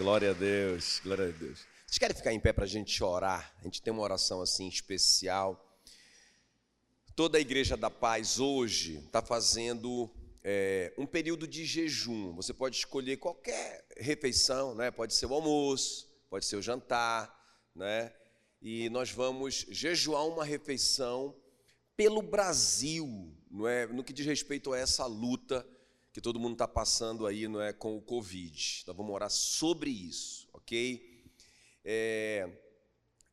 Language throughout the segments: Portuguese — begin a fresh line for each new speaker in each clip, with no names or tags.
Glória a Deus, glória a Deus. Vocês querem ficar em pé para a gente orar? A gente tem uma oração assim especial. Toda a Igreja da Paz hoje está fazendo é, um período de jejum. Você pode escolher qualquer refeição, né? pode ser o almoço, pode ser o jantar, né? e nós vamos jejuar uma refeição pelo Brasil, não é? no que diz respeito a essa luta que todo mundo está passando aí não é, com o Covid. Nós vamos orar sobre isso, ok? É,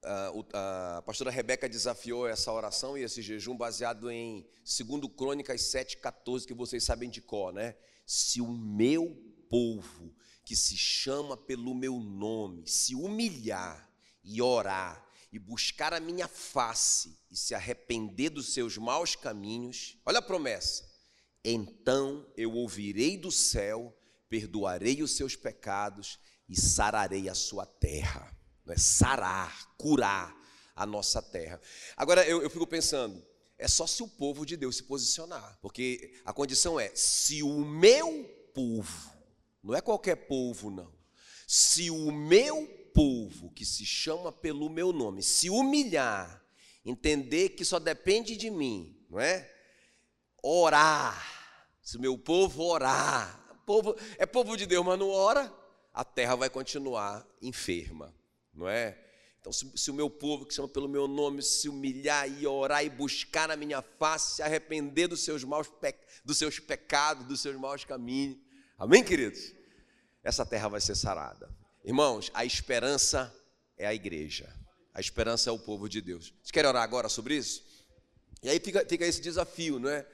a, a, pastora Rebeca desafiou essa oração e esse jejum baseado em 2 Crônicas 7,14, que vocês sabem de cor, né? Se o meu povo, que se chama pelo meu nome, se humilhar e orar e buscar a minha face e se arrepender dos seus maus caminhos, olha a promessa, então eu ouvirei do céu, perdoarei os seus pecados e sararei a sua terra é sarar, curar a nossa terra. Agora eu, eu fico pensando, é só se o povo de Deus se posicionar, porque a condição é: se o meu povo, não é qualquer povo, não, se o meu povo, que se chama pelo meu nome, se humilhar, entender que só depende de mim, não é? Orar, se meu povo orar, povo, é povo de Deus, mas não ora, a terra vai continuar enferma não é? Então, se, se, o meu povo, que chama pelo meu nome, se humilhar e orar e buscar na minha face, se arrepender dos seus maus dos seus pecados, dos seus maus caminhos. Amém, queridos? Essa terra vai ser sarada. Irmãos, a esperança é a igreja. A esperança é o povo de Deus. Vocês querem orar agora sobre isso? E aí fica, fica esse desafio, não é?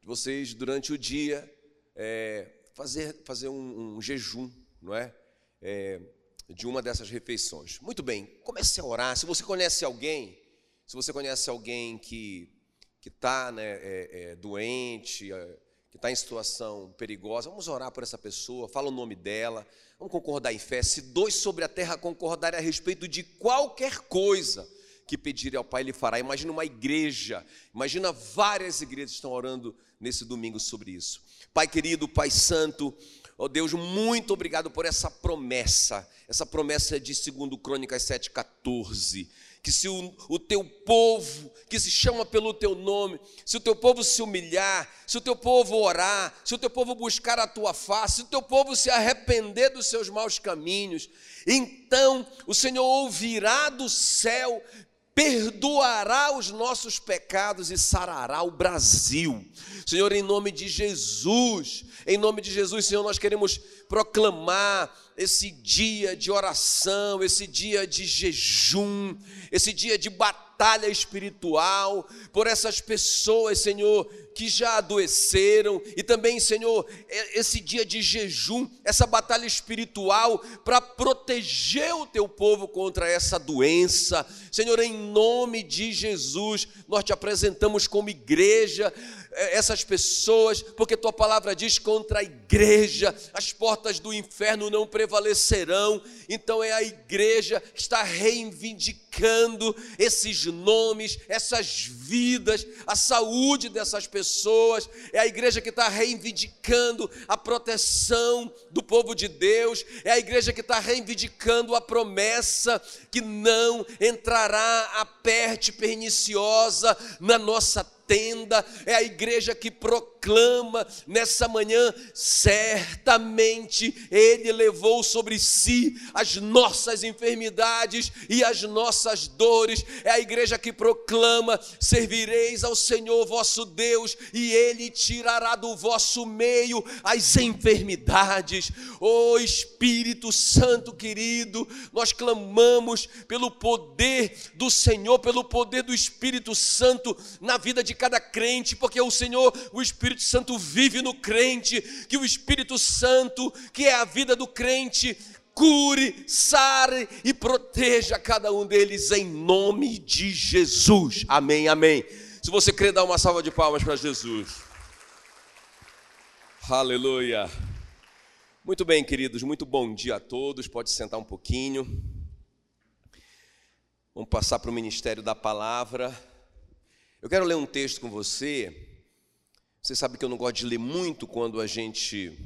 De vocês, durante o dia, é, fazer, fazer um, um, jejum, não é? é de uma dessas refeições. Muito bem, comece a orar. Se você conhece alguém, se você conhece alguém que que está né, é, é, doente, é, que está em situação perigosa, vamos orar por essa pessoa, fala o nome dela, vamos concordar em fé. Se dois sobre a terra concordarem a respeito de qualquer coisa que pedirem ao Pai, Ele fará. Imagina uma igreja, imagina várias igrejas que estão orando nesse domingo sobre isso. Pai querido, Pai santo, Ó oh Deus, muito obrigado por essa promessa, essa promessa de 2 Crônicas 7,14. Que se o, o, teu povo, que se chama pelo teu nome, se o teu povo se humilhar, se o teu povo orar, se o teu povo buscar a tua face, se o teu povo se arrepender dos seus maus caminhos, então o Senhor ouvirá do céu, perdoará os nossos pecados e sarará o Brasil. Senhor, em nome de Jesus, em nome de Jesus, Senhor, nós queremos proclamar esse dia de oração, esse dia de jejum, esse dia de batalha espiritual por essas pessoas, Senhor, que já adoeceram, e também, Senhor, esse dia de jejum, essa batalha espiritual para proteger o teu povo contra essa doença. Senhor, em nome de Jesus, nós te apresentamos como igreja essas pessoas, porque tua palavra diz contra a igreja, as portas do inferno não prevalecerão. Então é a igreja que está reivindicando esses nomes, essas vidas, a saúde dessas pessoas. É a igreja que está reivindicando a proteção do povo de Deus. É a igreja que está reivindicando a promessa que não entrará a perte perniciosa na nossa tenda, é a igreja que proclama nessa manhã: certamente Ele levou sobre si as nossas enfermidades e as nossas dores. É a igreja que proclama: servireis ao Senhor vosso Deus e Ele tirará do vosso meio as enfermidades. Ó oh, Espírito Santo querido, nós clamamos pelo poder do Senhor, pelo poder do Espírito Santo na vida de cada crente, porque o Senhor, o Espírito Santo vive no crente, que o Espírito Santo, que é a vida do crente, cure, sare e proteja cada um deles em nome de Jesus. Amém, amém. Se você crer, dá uma salva de palmas para Jesus. Aleluia. Muito bem, queridos, muito bom dia a todos. Pode sentar um pouquinho. Vamos passar para o ministério da palavra. Eu quero ler um texto com você. Você sabe que eu não gosto de ler muito quando a gente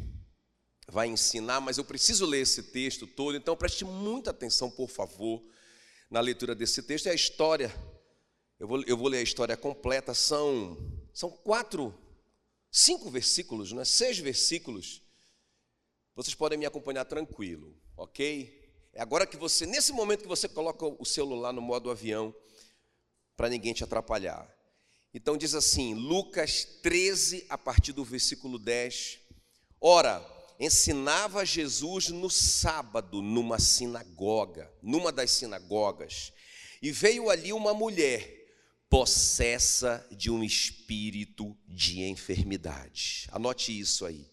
vai ensinar, mas eu preciso ler esse texto todo, então preste muita atenção, por favor, na leitura desse texto. É a história, eu vou, eu vou ler a história completa, são, são quatro, cinco versículos, não é? seis versículos. Vocês podem me acompanhar tranquilo, ok? É agora que você, nesse momento que você coloca o celular no modo avião, para ninguém te atrapalhar. Então diz assim, Lucas 13, a partir do versículo 10. Ora, ensinava Jesus no sábado numa sinagoga, numa das sinagogas, e veio ali uma mulher possessa de um espírito de enfermidade. Anote isso aí.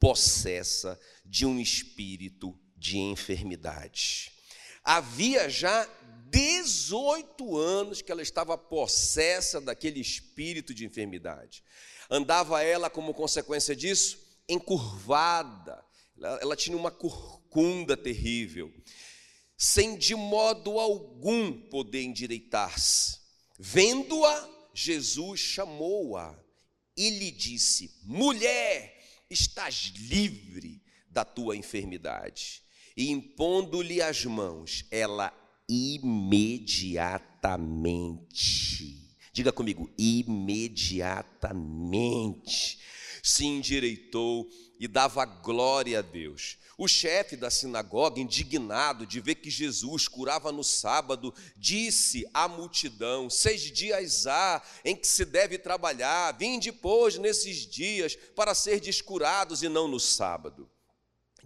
Possessa de um espírito de enfermidade. Havia já 18 anos que ela estava possessa daquele espírito de enfermidade. Andava ela, como consequência disso, encurvada, ela tinha uma corcunda terrível, sem de modo algum poder endireitar-se. Vendo-a, Jesus chamou-a e lhe disse: Mulher, estás livre da tua enfermidade e impondo-lhe as mãos, ela imediatamente, diga comigo, imediatamente se endireitou e dava glória a Deus. O chefe da sinagoga, indignado de ver que Jesus curava no sábado, disse à multidão: Seis dias há em que se deve trabalhar, vim depois nesses dias para ser descurados e não no sábado.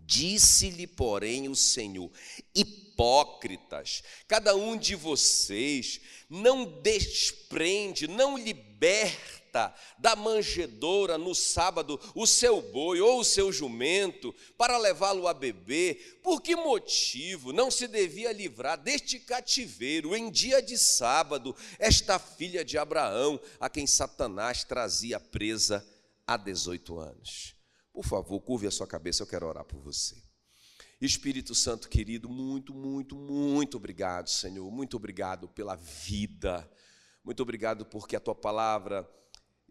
Disse-lhe, porém, o Senhor: Hipócritas, cada um de vocês não desprende, não liberta da manjedoura no sábado o seu boi ou o seu jumento para levá-lo a beber, por que motivo não se devia livrar deste cativeiro em dia de sábado esta filha de Abraão, a quem Satanás trazia presa há 18 anos? Por favor, curve a sua cabeça, eu quero orar por você. Espírito Santo querido, muito, muito, muito obrigado, Senhor. Muito obrigado pela vida. Muito obrigado porque a tua palavra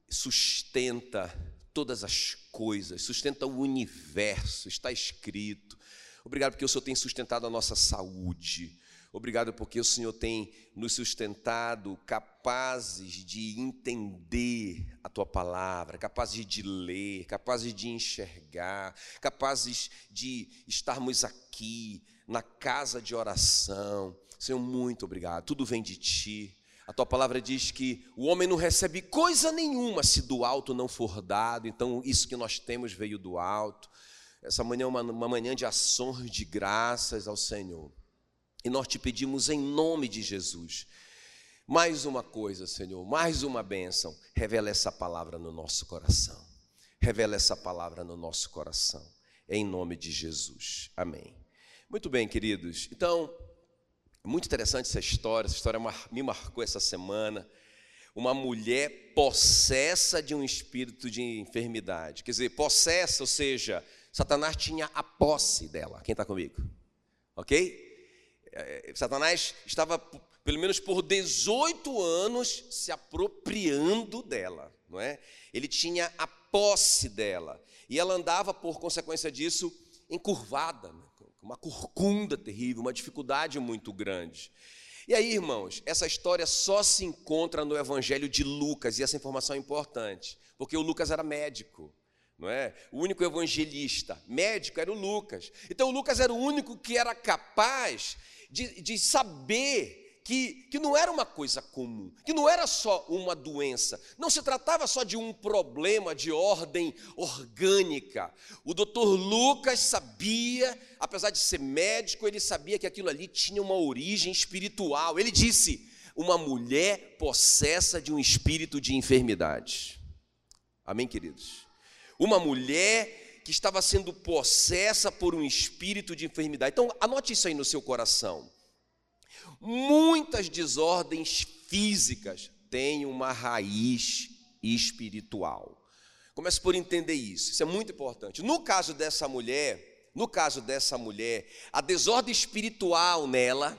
sustenta todas as coisas, sustenta o universo, está escrito. Obrigado porque o Senhor tem sustentado a nossa saúde. Obrigado porque o Senhor tem nos sustentado capazes de entender a tua palavra, capazes de ler, capazes de enxergar, capazes de estarmos aqui na casa de oração. Senhor, muito obrigado. Tudo vem de ti. A tua palavra diz que o homem não recebe coisa nenhuma se do alto não for dado. Então, isso que nós temos veio do alto. Essa manhã é uma, uma manhã de ações de graças ao Senhor. E nós te pedimos em nome de Jesus. Mais uma coisa, Senhor, mais uma bênção. Revela essa palavra no nosso coração. Revela essa palavra no nosso coração. Em nome de Jesus. Amém. Muito bem, queridos. Então, muito interessante essa história. Essa história me marcou essa semana. Uma mulher possessa de um espírito de enfermidade. Quer dizer, possessa, ou seja, Satanás tinha a posse dela. Quem está comigo? Ok? É, Satanás estava, pelo menos por 18 anos, se apropriando dela, não é? Ele tinha a posse dela. E ela andava, por consequência disso, encurvada, né? uma corcunda terrível, uma dificuldade muito grande. E aí, irmãos, essa história só se encontra no Evangelho de Lucas, e essa informação é importante, porque o Lucas era médico não é? O único evangelista médico era o Lucas. Então o Lucas era o único que era capaz de, de saber que, que não era uma coisa comum, que não era só uma doença, não se tratava só de um problema de ordem orgânica. O doutor Lucas sabia, apesar de ser médico, ele sabia que aquilo ali tinha uma origem espiritual. Ele disse: uma mulher possessa de um espírito de enfermidade. Amém, queridos? Uma mulher que estava sendo possessa por um espírito de enfermidade. Então, anote isso aí no seu coração. Muitas desordens físicas têm uma raiz espiritual. Comece por entender isso. Isso é muito importante. No caso dessa mulher, no caso dessa mulher, a desordem espiritual nela,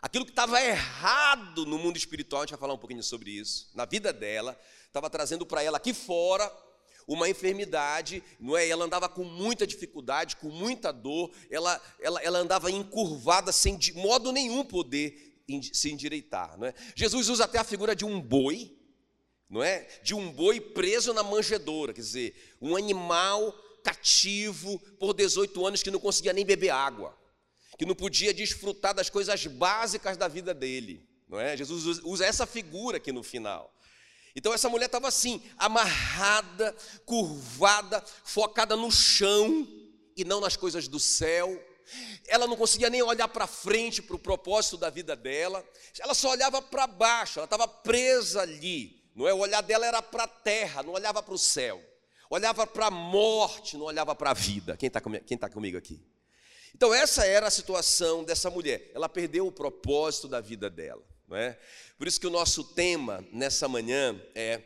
aquilo que estava errado no mundo espiritual, a gente vai falar um pouquinho sobre isso, na vida dela, estava trazendo para ela aqui fora uma enfermidade, não é? Ela andava com muita dificuldade, com muita dor, ela, ela, ela andava encurvada, sem de modo nenhum poder se endireitar, não é? Jesus usa até a figura de um boi, não é? De um boi preso na manjedoura, quer dizer, um animal cativo por 18 anos que não conseguia nem beber água, que não podia desfrutar das coisas básicas da vida dele, não é? Jesus usa essa figura aqui no final. Então essa mulher estava assim, amarrada, curvada, focada no chão e não nas coisas do céu. Ela não conseguia nem olhar para frente para o propósito da vida dela. Ela só olhava para baixo, ela estava presa ali. Não é? O olhar dela era para a terra, não olhava para o céu. Olhava para a morte, não olhava para a vida. Quem está tá comigo aqui? Então essa era a situação dessa mulher. Ela perdeu o propósito da vida dela. Não é? Por isso que o nosso tema nessa manhã é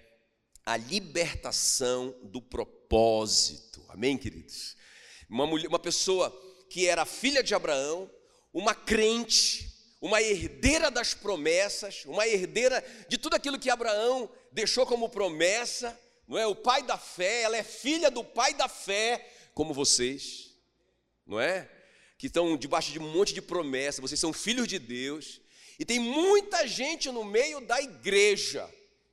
a libertação do propósito. Amém, queridos? Uma, mulher, uma pessoa que era filha de Abraão, uma crente, uma herdeira das promessas, uma herdeira de tudo aquilo que Abraão deixou como promessa, não é? O pai da fé, ela é filha do pai da fé, como vocês, não é? Que estão debaixo de um monte de promessas, vocês são filhos de Deus, e tem muita gente no meio da igreja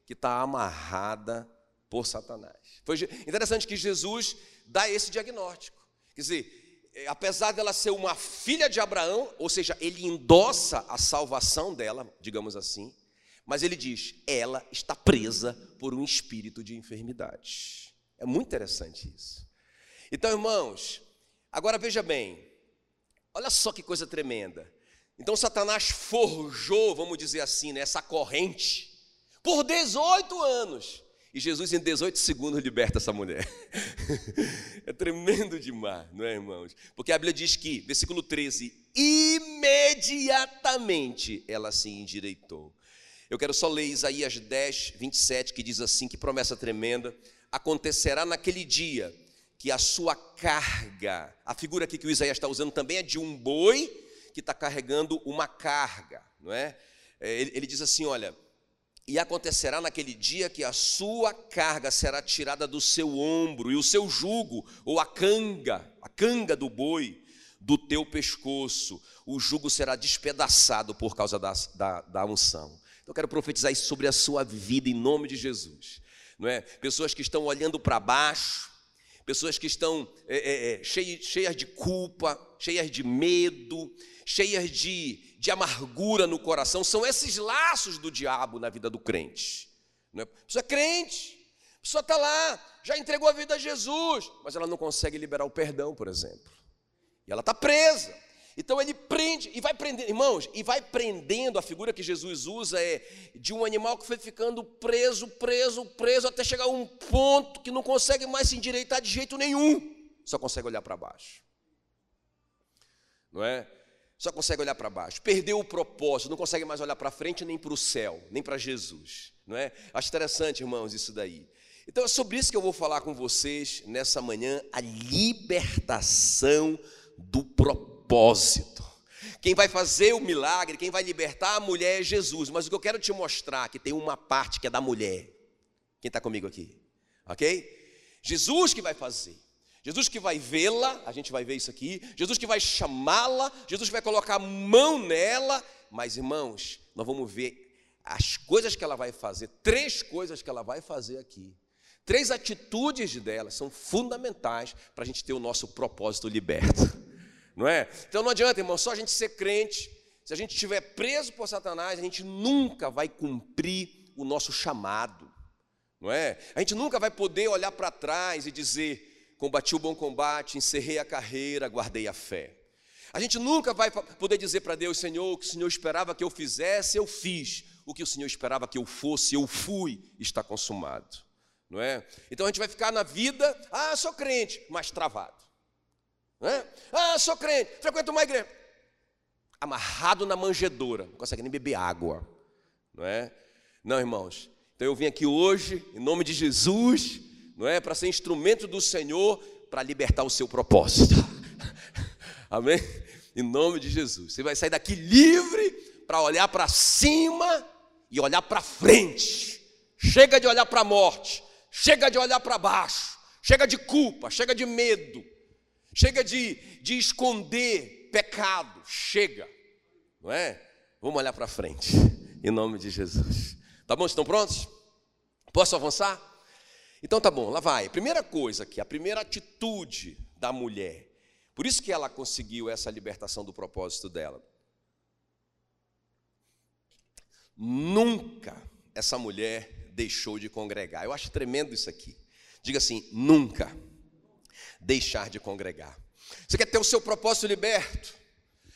que está amarrada por Satanás. Foi interessante que Jesus dá esse diagnóstico. Quer dizer, é, apesar dela ser uma filha de Abraão, ou seja, ele endossa a salvação dela, digamos assim, mas ele diz: ela está presa por um espírito de enfermidade. É muito interessante isso. Então, irmãos, agora veja bem, olha só que coisa tremenda. Então Satanás forjou, vamos dizer assim, né, essa corrente por 18 anos. E Jesus, em 18 segundos, liberta essa mulher. é tremendo demais, não é, irmãos? Porque a Bíblia diz que, versículo 13, imediatamente ela se endireitou. Eu quero só ler Isaías 10, 27, que diz assim: que promessa tremenda. Acontecerá naquele dia que a sua carga, a figura aqui que o Isaías está usando também é de um boi que está carregando uma carga, não é? é? Ele, ele diz assim: olha, e acontecerá naquele dia que a sua carga será tirada do seu ombro, e o seu jugo, ou a canga, a canga do boi, do teu pescoço, o jugo será despedaçado por causa da, da, da unção. Então, eu quero profetizar isso sobre a sua vida, em nome de Jesus. Não é? Pessoas que estão olhando para baixo, pessoas que estão é, é, é cheias, cheias de culpa, cheias de medo, cheias de, de amargura no coração, são esses laços do diabo na vida do crente. Não é? A pessoa é crente, a pessoa está lá, já entregou a vida a Jesus, mas ela não consegue liberar o perdão, por exemplo. E ela está presa. Então ele prende e vai prendendo, irmãos, e vai prendendo, a figura que Jesus usa é de um animal que foi ficando preso, preso, preso, até chegar a um ponto que não consegue mais se endireitar de jeito nenhum, só consegue olhar para baixo. Não é? só consegue olhar para baixo, perdeu o propósito, não consegue mais olhar para frente nem para o céu, nem para Jesus, não é? Acho interessante, irmãos, isso daí. Então é sobre isso que eu vou falar com vocês nessa manhã, a libertação do propósito. Quem vai fazer o milagre, quem vai libertar a mulher é Jesus, mas o que eu quero te mostrar é que tem uma parte que é da mulher. Quem está comigo aqui? Ok? Jesus que vai fazer. Jesus que vai vê-la, a gente vai ver isso aqui. Jesus que vai chamá-la, Jesus que vai colocar a mão nela. Mas, irmãos, nós vamos ver as coisas que ela vai fazer, três coisas que ela vai fazer aqui. Três atitudes dela são fundamentais para a gente ter o nosso propósito liberto. Não é? Então não adianta, irmão, só a gente ser crente. Se a gente estiver preso por Satanás, a gente nunca vai cumprir o nosso chamado. Não é? A gente nunca vai poder olhar para trás e dizer: combati o bom combate, encerrei a carreira, guardei a fé. A gente nunca vai poder dizer para Deus, Senhor, o que o Senhor esperava que eu fizesse, eu fiz. O que o Senhor esperava que eu fosse, eu fui, está consumado. Não é? Então a gente vai ficar na vida, ah, sou crente, mas travado. É? Ah, sou crente, frequento uma igreja. Amarrado na manjedoura, não consegue nem beber água. Não é? Não, irmãos. Então eu vim aqui hoje, em nome de Jesus, não é? Para ser instrumento do Senhor para libertar o seu propósito. Amém? Em nome de Jesus. Você vai sair daqui livre para olhar para cima e olhar para frente. Chega de olhar para a morte, chega de olhar para baixo. chega de culpa, chega de medo, chega de, de esconder pecado, chega, não é? Vamos olhar para frente, em nome de Jesus. Tá bom? Estão prontos? Posso avançar? Então tá bom, lá vai. Primeira coisa aqui, a primeira atitude da mulher. Por isso que ela conseguiu essa libertação do propósito dela. Nunca essa mulher deixou de congregar. Eu acho tremendo isso aqui. Diga assim: nunca deixar de congregar. Você quer ter o seu propósito liberto?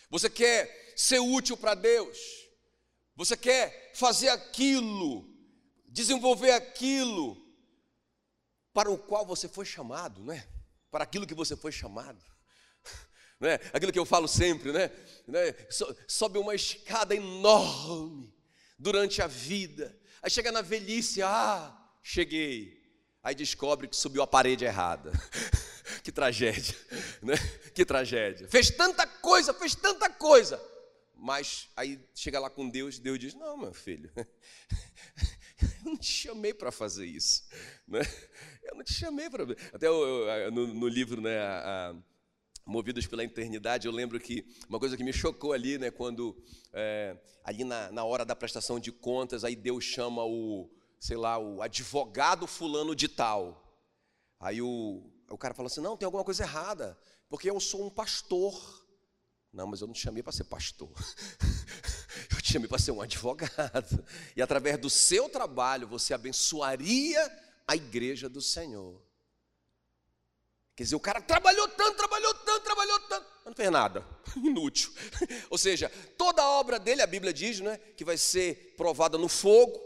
Você quer ser útil para Deus? Você quer fazer aquilo, desenvolver aquilo para o qual você foi chamado, não é? Para aquilo que você foi chamado. Não é? Aquilo que eu falo sempre, né? né? Sobe uma escada enorme durante a vida. Aí chega na velhice, ah, cheguei. Aí descobre que subiu a parede errada. que tragédia, né? Que tragédia. Fez tanta coisa, fez tanta coisa. Mas aí chega lá com Deus, Deus diz: Não, meu filho, eu não te chamei para fazer isso. Né? Eu não te chamei para. Até no, no, livro, né, a, a, Movidos pela Eternidade, eu lembro que uma coisa que me chocou ali, né, quando é, ali na, na hora da prestação de contas, aí Deus chama o, sei lá, o advogado fulano de tal. Aí o, o cara fala assim: não, tem alguma coisa errada, porque eu sou um pastor. Não, mas eu não te chamei para ser pastor. Eu te chamei para ser um advogado. E através do seu trabalho você abençoaria a igreja do Senhor. Quer dizer, o cara trabalhou tanto, trabalhou tanto, trabalhou tanto, mas não fez nada. Inútil. Ou seja, toda a obra dele, a Bíblia diz, né, que vai ser provada no fogo,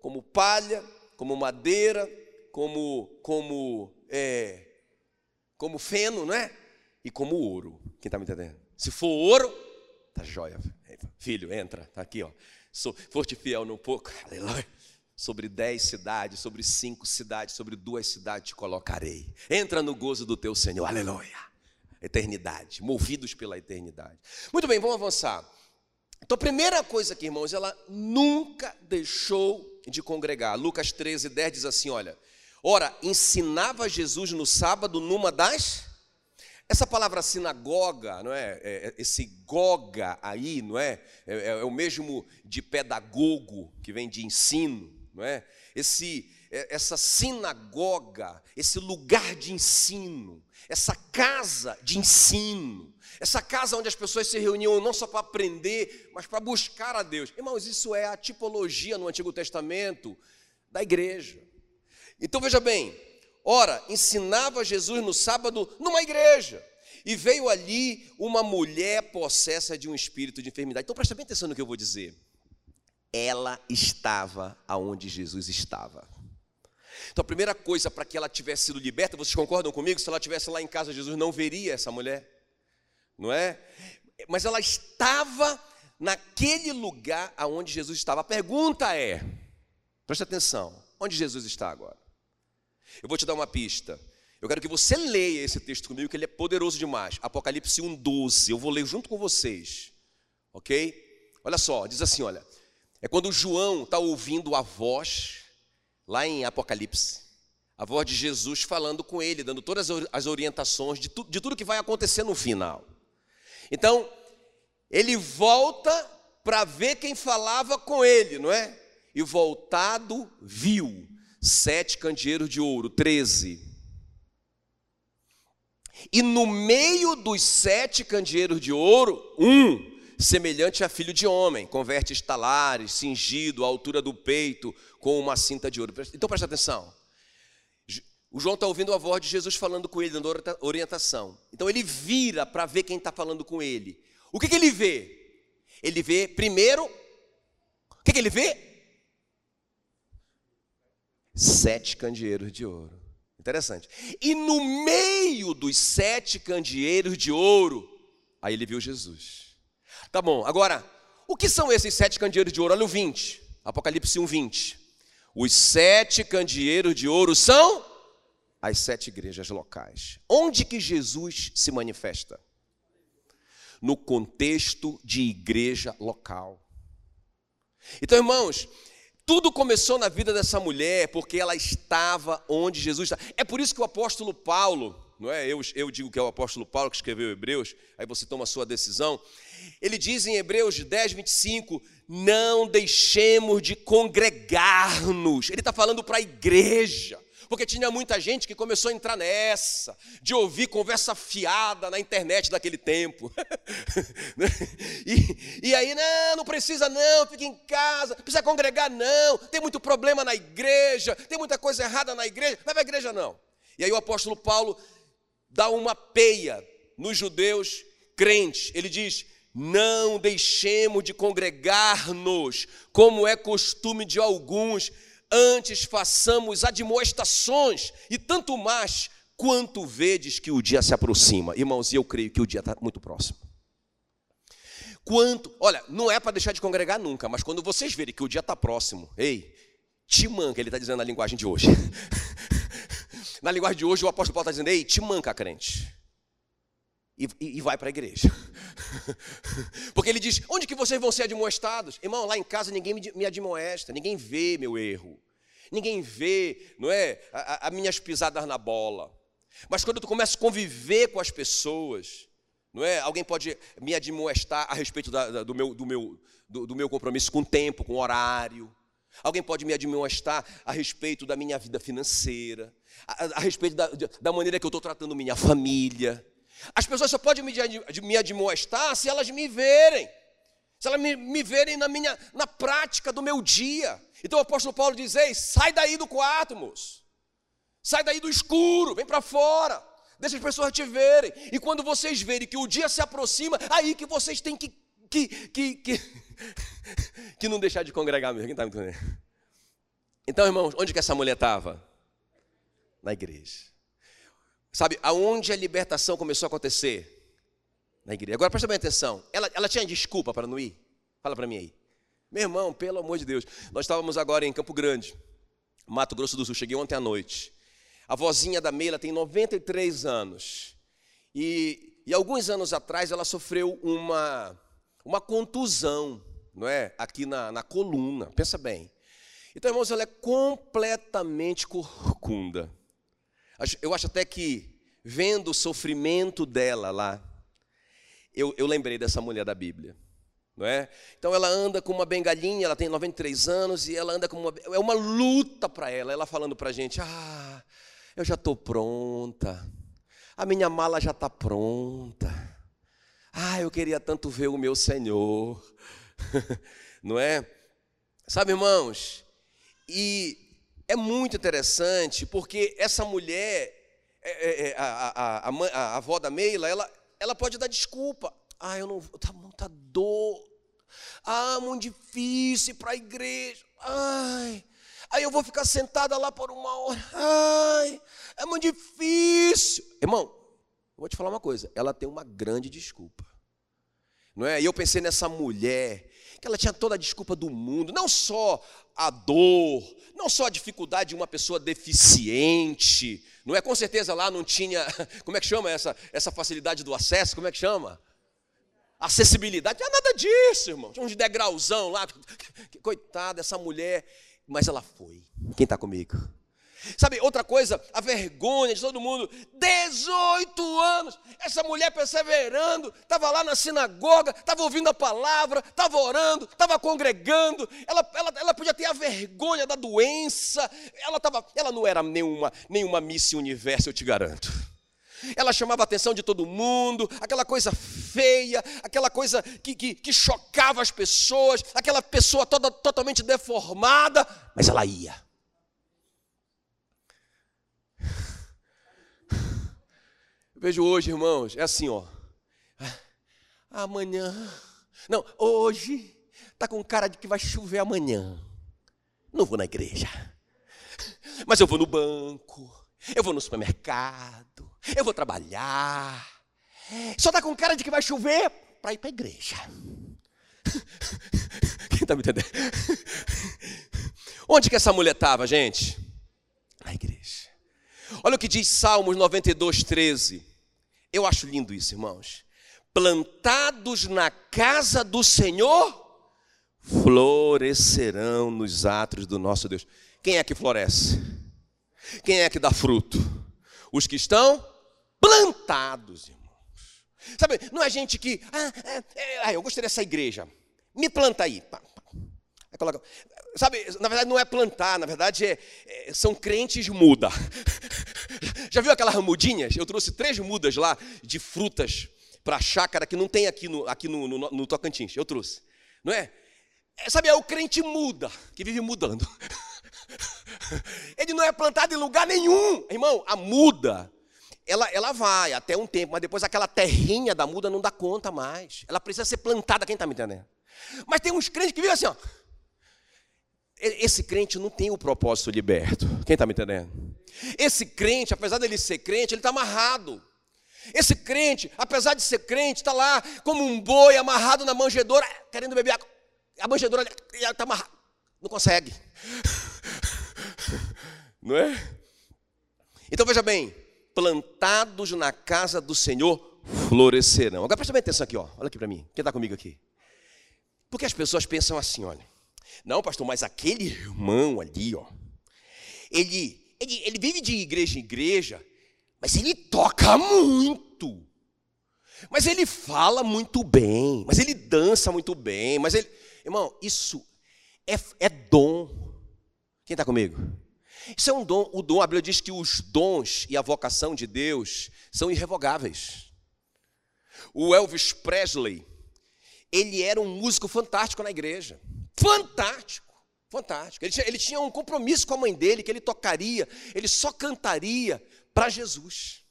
como palha, como madeira, como como é, como feno, não é? E como ouro. Quem está me entendendo? Se for ouro, tá jóia. Filho, entra, tá aqui, ó. Sou, forte fiel no pouco, aleluia. Sobre dez cidades, sobre cinco cidades, sobre duas cidades te colocarei. Entra no gozo do teu Senhor, aleluia. Eternidade, movidos pela eternidade. Muito bem, vamos avançar. Então, a primeira coisa aqui, irmãos, ela nunca deixou de congregar. Lucas 13, 10 diz assim: olha, ora, ensinava Jesus no sábado numa das essa palavra sinagoga, não é? é? é esse goga aí, não é? é? é? é? o mesmo de pedagogo, que vem de ensino, não é? Esse, essa sinagoga, esse lugar de ensino, essa casa de ensino, essa casa onde as pessoas se reuniam não só para aprender, mas para buscar a Deus. Irmãos, isso é a tipologia no Antigo Testamento da igreja. Então veja bem, Ora, ensinava Jesus no sábado numa igreja. E veio ali uma mulher possessa de um espírito de enfermidade. Então presta bem atenção no que eu vou dizer. Ela estava aonde Jesus estava. Então a primeira coisa para que ela tivesse sido liberta, vocês concordam comigo? Se ela estivesse lá em casa, Jesus não veria essa mulher. Não é? Mas ela estava naquele lugar aonde Jesus estava. A pergunta é: presta atenção, onde Jesus está agora? Eu vou te dar uma pista. Eu quero que você leia esse texto comigo, que ele é poderoso demais. Apocalipse 1,12. Eu vou ler junto com vocês. Ok? Olha só, diz assim: olha. É quando João está ouvindo a voz, lá em Apocalipse, a voz de Jesus falando com ele, dando todas as orientações de, tu, de tudo que vai acontecer no final. Então, ele volta para ver quem falava com ele, não é? E voltado, viu sete candeeiros de ouro, treze. E no meio dos sete candeeiros de ouro, um, semelhante a filho de homem, converte estalares, cingido à altura do peito, com uma cinta de ouro. Então presta atenção. O João está ouvindo a voz de Jesus falando com ele, dando orientação. Então ele vira para ver quem está falando com ele. O que, que ele vê? Ele vê, primeiro, o que, que ele vê? Sete candeeiros de ouro. Interessante. E no meio dos sete candeeiros de ouro, aí ele viu Jesus. Tá bom, agora, o que são esses sete candeeiros de ouro? Olha o 20, Apocalipse 1, 20. Os sete candeeiros de ouro são as sete igrejas locais. Onde que Jesus se manifesta? No contexto de igreja local. Então, irmãos, Tudo começou na vida dessa mulher porque ela estava onde Jesus está. É por isso que o apóstolo Paulo, não é? Eu, eu digo que é o apóstolo Paulo que escreveu Hebreus, aí você toma a sua decisão. Ele diz em Hebreus 10, 25: Não deixemos de congregar-nos. Ele está falando para a igreja porque tinha muita gente que começou a entrar nessa, de ouvir conversa fiada na internet daquele tempo. e, e aí, não, não precisa não, fica em casa, precisa congregar não, tem muito problema na igreja, tem muita coisa errada na igreja, vai para a igreja não. E aí o apóstolo Paulo dá uma peia nos judeus crentes, ele diz, não deixemos de congregar-nos, como é costume de alguns, antes façamos admoestações, e tanto mais quanto vedes que o dia se aproxima. Irmãos, e eu creio que o dia está muito próximo. Quanto, olha, não é para deixar de congregar nunca, mas quando vocês verem que o dia está próximo, ei, te manca, ele está dizendo na linguagem de hoje. na linguagem de hoje, o apóstolo Paulo está dizendo, ei, te manca, crente. E, e, vai para a igreja. Porque ele diz: onde que vocês vão ser admoestados? Irmão, lá em casa ninguém me, me admoesta, ninguém vê meu erro, ninguém vê, não é, as minhas pisadas na bola. Mas quando tu começa a conviver com as pessoas, não é? Alguém pode me admoestar a respeito da, da, do, meu, do, meu, do, do meu compromisso com o tempo, com o horário. Alguém pode me admoestar a respeito da minha vida financeira, a, a respeito da, da maneira que eu estou tratando minha família. As pessoas só podem me, admoestar se elas me verem, se elas me, me verem na, minha, na prática do meu dia. Então o apóstolo Paulo diz: Ei, sai daí do quarto, moço. Sai daí do escuro, vem para fora. Deixa as pessoas te verem. E quando vocês verem que o dia se aproxima, aí que vocês têm que. que, que, que, que não deixar de congregar mesmo. Quem está me entendendo? Então, irmãos, onde que essa mulher estava? Na igreja. Sabe, aonde a libertação começou a acontecer? Na igreja. Agora presta bem atenção. Ela, ela tinha desculpa para não ir? Fala para mim aí. Meu irmão, pelo amor de Deus. Nós estávamos agora em Campo Grande, Mato Grosso do Sul. Cheguei ontem à noite. A vozinha da Meila tem 93 anos. E, e alguns anos atrás ela sofreu uma, uma contusão, não é? Aqui na, na coluna. Pensa bem. Então, irmãos, ela é completamente corcunda. Eu acho até que, vendo o sofrimento dela lá, eu, eu lembrei dessa mulher da Bíblia. Não é? Então ela anda com uma bengalinha, ela tem 93 anos e ela anda com uma. É uma luta para ela, ela falando para a gente: Ah, eu já estou pronta, a minha mala já está pronta. Ah, eu queria tanto ver o meu Senhor. Não é? Sabe, irmãos? E é muito interessante porque essa mulher, é, é, é, a, a, a, a, avó da Meila, ela, ela pode dar desculpa. Ah, eu não tá muita dor. Ah, muito difícil para a igreja. Ai, aí eu vou ficar sentada lá por uma hora. Ai, é muito difícil. Irmão, vou te falar uma coisa. Ela tem uma grande desculpa. Não é? E eu pensei nessa mulher que ela tinha toda a desculpa do mundo, não só a dor, não só a dificuldade de uma pessoa deficiente, não é? Com certeza lá não tinha, como é que chama essa, essa facilidade do acesso? Como é que chama? Acessibilidade, não é nada disso, irmão. Tinha uns degrauzão lá. Coitada, essa mulher. Mas ela foi. Quem está comigo? Sabe, outra coisa, a vergonha de todo mundo. 18 anos, essa mulher perseverando, estava lá na sinagoga, estava ouvindo a palavra, estava orando, estava congregando. Ela, ela, ela podia ter a vergonha da doença. Ela, tava, ela não era nenhuma, nenhuma Miss Universo, eu te garanto. Ela chamava a atenção de todo mundo, aquela coisa feia, aquela coisa que, que, que chocava as pessoas, aquela pessoa toda totalmente deformada, mas ela ia. Vejo hoje, irmãos, é assim, ó. Amanhã. Não, hoje tá com cara de que vai chover amanhã. Não vou na igreja. Mas eu vou no banco, eu vou no supermercado, eu vou trabalhar. Só tá com cara de que vai chover para ir para a igreja. Quem está me entendendo? Onde que essa mulher estava, gente? Na igreja. Olha o que diz Salmos 92, 13. Eu acho lindo isso, irmãos. Plantados na casa do Senhor, florescerão nos atos do nosso Deus. Quem é que floresce? Quem é que dá fruto? Os que estão plantados, irmãos. Sabe, não é gente que, ah, é, é, ah eu gostei dessa igreja, me planta aí. aí coloca, sabe, na verdade não é plantar, na verdade é, é, são crentes muda. Já viu aquelas mudinhas? Eu trouxe três mudas lá de frutas para a chácara que não tem aqui no, aqui no, no, no Tocantins. Eu trouxe, não é? é? Sabe, é o crente muda, que vive mudando. Ele não é plantado em lugar nenhum. Irmão, a muda, ela, ela vai até um tempo, mas depois aquela terrinha da muda não dá conta mais. Ela precisa ser plantada, quem está me entendendo? Mas tem uns crentes que vivem assim, ó. Esse crente não tem o propósito liberto. Quem está me entendendo? Esse crente, apesar dele ser crente, ele está amarrado. Esse crente, apesar de ser crente, está lá como um boi amarrado na manjedoura, querendo beber água. A manjedoura está amarrada. Não consegue. Não é? Então veja bem, plantados na casa do Senhor florescerão. Agora presta bem atenção aqui, ó. olha aqui para mim. Quem está comigo aqui? Porque as pessoas pensam assim, olha. Não, pastor, mas aquele irmão ali, ó. Ele, ele, ele vive de igreja em igreja, mas ele toca muito. Mas ele fala muito bem, mas ele dança muito bem, mas ele. Irmão, isso é, é dom. Quem está comigo? Isso é um dom. O dom, a Bíblia diz que os dons e a vocação de Deus são irrevogáveis. O Elvis Presley, ele era um músico fantástico na igreja. Fantástico, fantástico. Ele tinha, ele tinha um compromisso com a mãe dele, que ele tocaria, ele só cantaria para Jesus.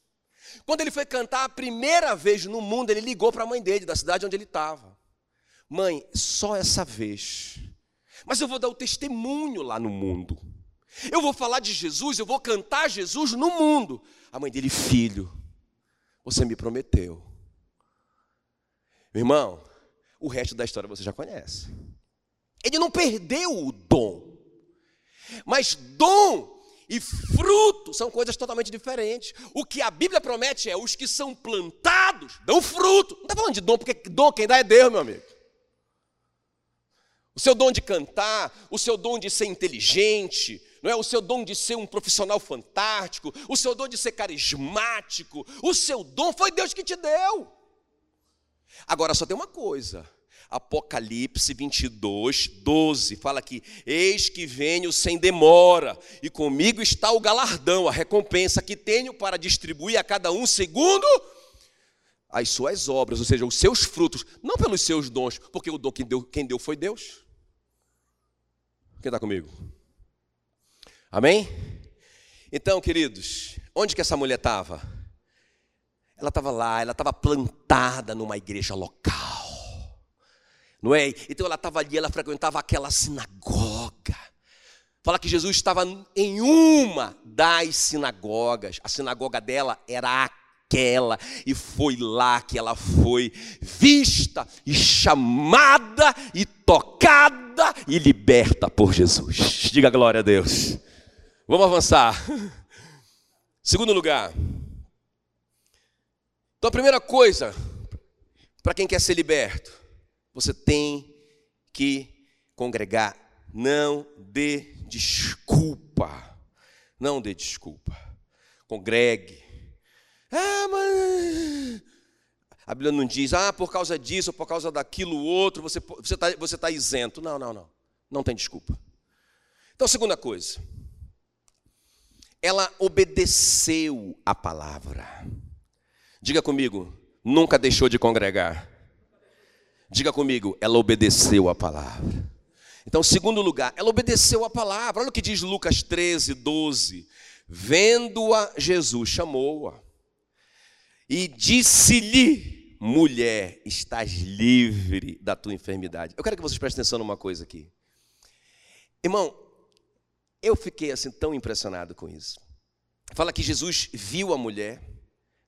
Quando ele foi cantar a primeira vez no mundo, ele ligou para a mãe dele, da cidade onde ele estava. Mãe, só essa vez. Mas eu vou dar o testemunho lá no mundo. Eu vou falar de Jesus, eu vou cantar Jesus no mundo. A mãe dele, filho, você me prometeu. Meu irmão, o resto da história você já conhece. Ele não perdeu o dom. Mas dom e fruto são coisas totalmente diferentes. O que a Bíblia promete é: os que são plantados dão fruto. Não está falando de dom, porque dom quem dá é Deus, meu amigo. O seu dom de cantar, o seu dom de ser inteligente, não é o seu dom de ser um profissional fantástico, o seu dom de ser carismático, o seu dom foi Deus que te deu. Agora só tem uma coisa. Apocalipse 22, 12, fala que eis que venho sem demora, e comigo está o galardão, a recompensa que tenho para distribuir a cada um segundo as suas obras, ou seja, os seus frutos, não pelos seus dons, porque o dom quem deu, quem deu foi Deus. Quem está comigo? Amém? Então, queridos, onde que essa mulher estava? Ela estava lá, ela estava plantada numa igreja local. Não é? Então ela estava ali, ela frequentava aquela sinagoga. Fala que Jesus estava em uma das sinagogas. A sinagoga dela era aquela. E foi lá que ela foi vista e chamada e tocada e liberta por Jesus. Diga glória a Deus. Vamos avançar. Segundo lugar. Então, a primeira coisa, para quem quer ser liberto, você tem que congregar. Não dê desculpa. Não dê desculpa. Congregue. Ah, mas. A Bíblia não diz, ah, por causa disso, ou por causa daquilo outro, você está você tá, você tá isento. Não, não, não. Não tem desculpa. Então, segunda coisa ela obedeceu a palavra. Diga comigo, nunca deixou de congregar. Diga comigo, ela obedeceu a palavra. Então, segundo lugar, ela obedeceu a palavra. Olha o que diz Lucas 13, 12. Vendo-a, Jesus chamou-a e disse-lhe: Mulher, estás livre da tua enfermidade. Eu quero que vocês prestem atenção numa coisa aqui. Irmão, eu fiquei assim tão impressionado com isso. Fala que Jesus viu a mulher,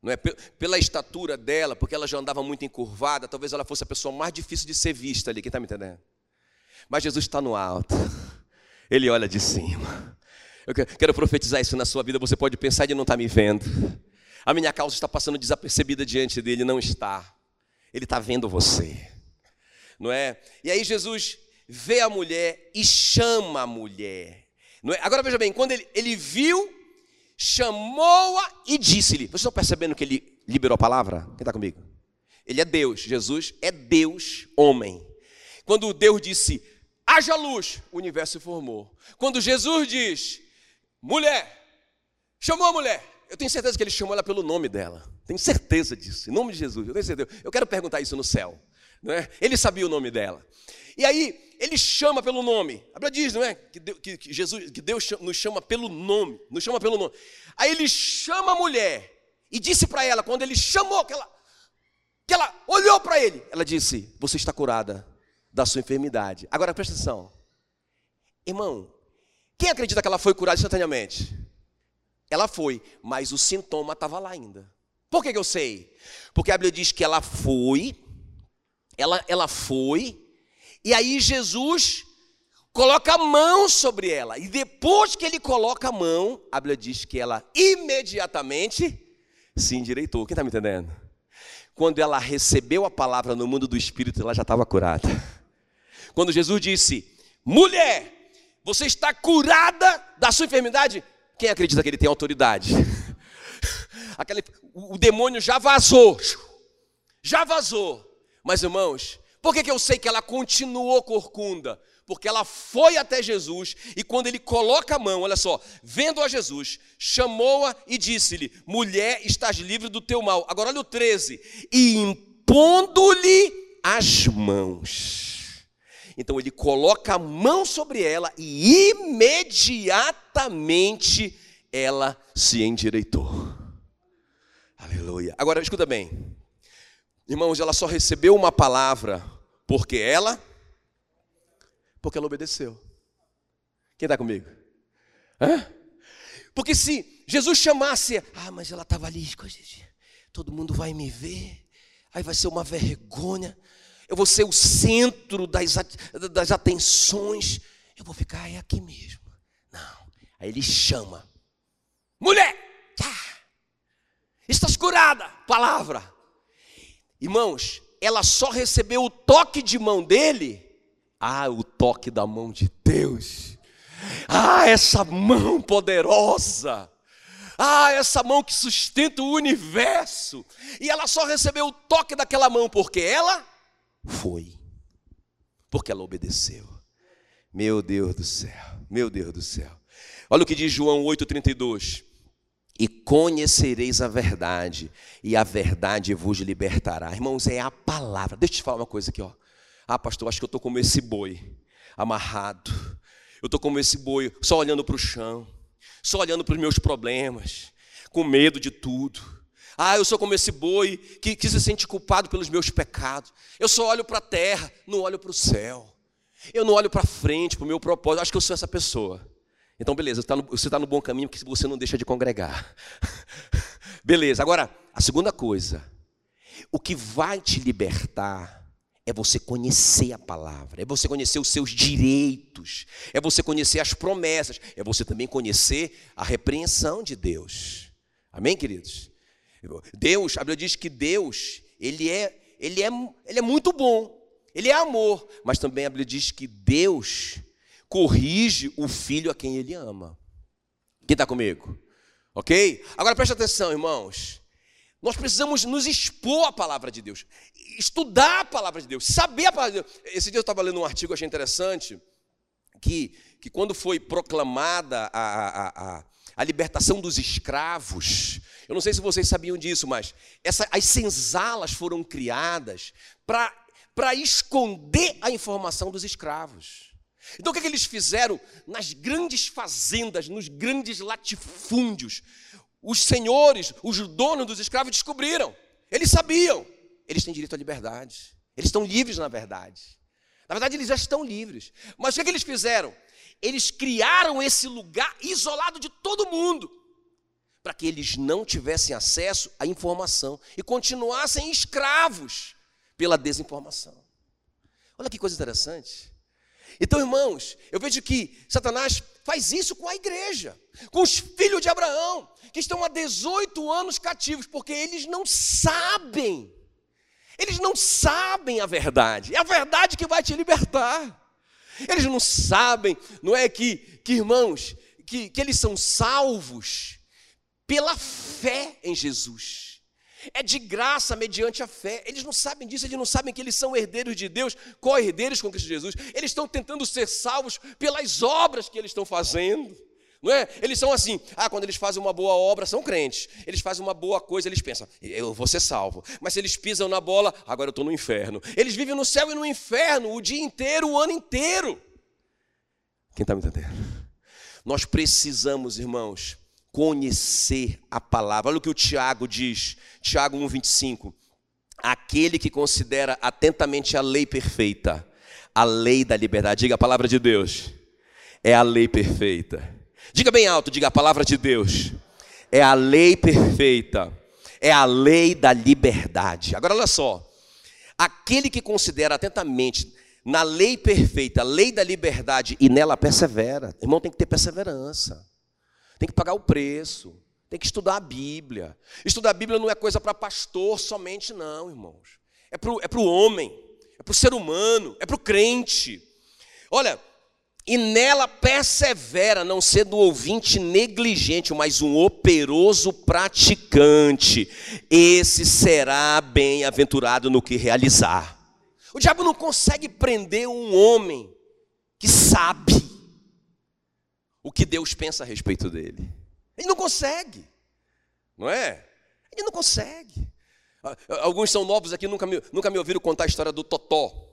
não é pela estatura dela, porque ela já andava muito encurvada, talvez ela fosse a pessoa mais difícil de ser vista ali, quem está me entendendo? Mas Jesus está no alto, ele olha de cima. Eu quero profetizar isso na sua vida. Você pode pensar, ele não está me vendo. A minha causa está passando desapercebida diante dele, não está. Ele está vendo você, não é? E aí Jesus vê a mulher e chama a mulher. É? Agora veja bem, quando ele, ele viu, chamou-a e disse-lhe. Vocês estão percebendo que ele liberou a palavra? Quem está comigo? Ele é Deus, Jesus é Deus, homem. Quando Deus disse, haja luz, o universo se formou. Quando Jesus diz, mulher, chamou a mulher, eu tenho certeza que ele chamou ela pelo nome dela. Tenho certeza disso, em nome de Jesus. Eu tenho certeza. Eu quero perguntar isso no céu. Não é? Ele sabia o nome dela. E aí, ele chama pelo nome. A Bíblia diz, não é? Que Deus, que Jesus, que Deus nos chama pelo nome. Nos chama pelo nome. Aí ele chama a mulher e disse para ela, quando ele chamou, que ela, que ela olhou para ele, ela disse: Você está curada da sua enfermidade. Agora presta atenção. Irmão, quem acredita que ela foi curada instantaneamente? Ela foi, mas o sintoma estava lá ainda. Por que, que eu sei? Porque a Bíblia diz que ela foi, ela, ela foi, e aí Jesus coloca a mão sobre ela. E depois que ele coloca a mão, a Bíblia diz que ela imediatamente se endireitou. Quem está me entendendo? Quando ela recebeu a palavra no mundo do Espírito, ela já estava curada. Quando Jesus disse: Mulher, você está curada da sua enfermidade. Quem acredita que ele tem autoridade? Aquele, o, o demônio já vazou. Já vazou. Mas irmãos, por que, que eu sei que ela continuou corcunda? Porque ela foi até Jesus e quando ele coloca a mão, olha só, vendo a Jesus, chamou-a e disse-lhe: Mulher, estás livre do teu mal. Agora olha o 13: E impondo-lhe as mãos. Então ele coloca a mão sobre ela e imediatamente ela se endireitou. Aleluia. Agora escuta bem. Irmãos, ela só recebeu uma palavra porque ela porque ela obedeceu. Quem está comigo? Hã? Porque se Jesus chamasse, ah, mas ela estava ali, todo mundo vai me ver, aí vai ser uma vergonha eu vou ser o centro das, das atenções, eu vou ficar é aqui mesmo. Não. Aí ele chama: mulher, ah, estás curada, palavra. Irmãos, ela só recebeu o toque de mão dele. Ah, o toque da mão de Deus. Ah, essa mão poderosa. Ah, essa mão que sustenta o universo. E ela só recebeu o toque daquela mão porque ela foi, porque ela obedeceu. Meu Deus do céu, meu Deus do céu. Olha o que diz João 8,32. E conhecereis a verdade, e a verdade vos libertará. Irmãos, é a palavra. Deixa eu te falar uma coisa aqui, ó. Ah, pastor, acho que eu estou como esse boi, amarrado. Eu estou como esse boi, só olhando para o chão, só olhando para os meus problemas, com medo de tudo. Ah, eu sou como esse boi que, que se sente culpado pelos meus pecados. Eu só olho para a terra, não olho para o céu. Eu não olho para frente, para o meu propósito. Acho que eu sou essa pessoa. Então, beleza, você está no, tá no bom caminho porque você não deixa de congregar. beleza, agora, a segunda coisa. O que vai te libertar é você conhecer a palavra, é você conhecer os seus direitos, é você conhecer as promessas, é você também conhecer a repreensão de Deus. Amém, queridos? Deus, a Bíblia diz que Deus, ele é, ele é, ele é muito bom, ele é amor, mas também a Bíblia diz que Deus corrige o filho a quem ele ama. Quem está comigo? Ok? Agora preste atenção, irmãos. Nós precisamos nos expor à palavra de Deus, estudar a palavra de Deus, saber a palavra de Deus. Esse dia eu estava lendo um artigo, achei interessante, que, que quando foi proclamada a, a, a, a libertação dos escravos, eu não sei se vocês sabiam disso, mas essa, as senzalas foram criadas para esconder a informação dos escravos. Então o que, é que eles fizeram nas grandes fazendas, nos grandes latifúndios? Os senhores, os donos dos escravos descobriram. Eles sabiam. Eles têm direito à liberdade. Eles estão livres, na verdade. Na verdade, eles já estão livres. Mas o que, é que eles fizeram? Eles criaram esse lugar isolado de todo mundo para que eles não tivessem acesso à informação e continuassem escravos pela desinformação. Olha que coisa interessante. Então, irmãos, eu vejo que Satanás faz isso com a igreja, com os filhos de Abraão, que estão há 18 anos cativos, porque eles não sabem, eles não sabem a verdade, é a verdade que vai te libertar. Eles não sabem, não é que, que irmãos, que, que eles são salvos pela fé em Jesus. É de graça mediante a fé. Eles não sabem disso, eles não sabem que eles são herdeiros de Deus, co-herdeiros com Cristo Jesus. Eles estão tentando ser salvos pelas obras que eles estão fazendo. Não é? Eles são assim, ah, quando eles fazem uma boa obra, são crentes. Eles fazem uma boa coisa, eles pensam, eu vou ser salvo. Mas se eles pisam na bola, agora eu estou no inferno. Eles vivem no céu e no inferno o dia inteiro, o ano inteiro. Quem está me entendendo? Nós precisamos, irmãos, conhecer a palavra. Olha o que o Tiago diz, Tiago 1,25. Aquele que considera atentamente a lei perfeita, a lei da liberdade, diga a palavra de Deus, é a lei perfeita Diga bem alto, diga a palavra de Deus. É a lei perfeita. É a lei da liberdade. Agora olha só. Aquele que considera atentamente na lei perfeita, a lei da liberdade e nela persevera. Irmão, tem que ter perseverança. Tem que pagar o preço. Tem que estudar a Bíblia. Estudar a Bíblia não é coisa para pastor somente, não, irmãos. É para o é homem, é para o ser humano, é para o crente. Olha, e nela persevera, não sendo ouvinte negligente, mas um operoso praticante. Esse será bem-aventurado no que realizar. O diabo não consegue prender um homem que sabe o que Deus pensa a respeito dele. Ele não consegue, não é? Ele não consegue. Alguns são novos aqui, nunca me, nunca me ouviram contar a história do Totó.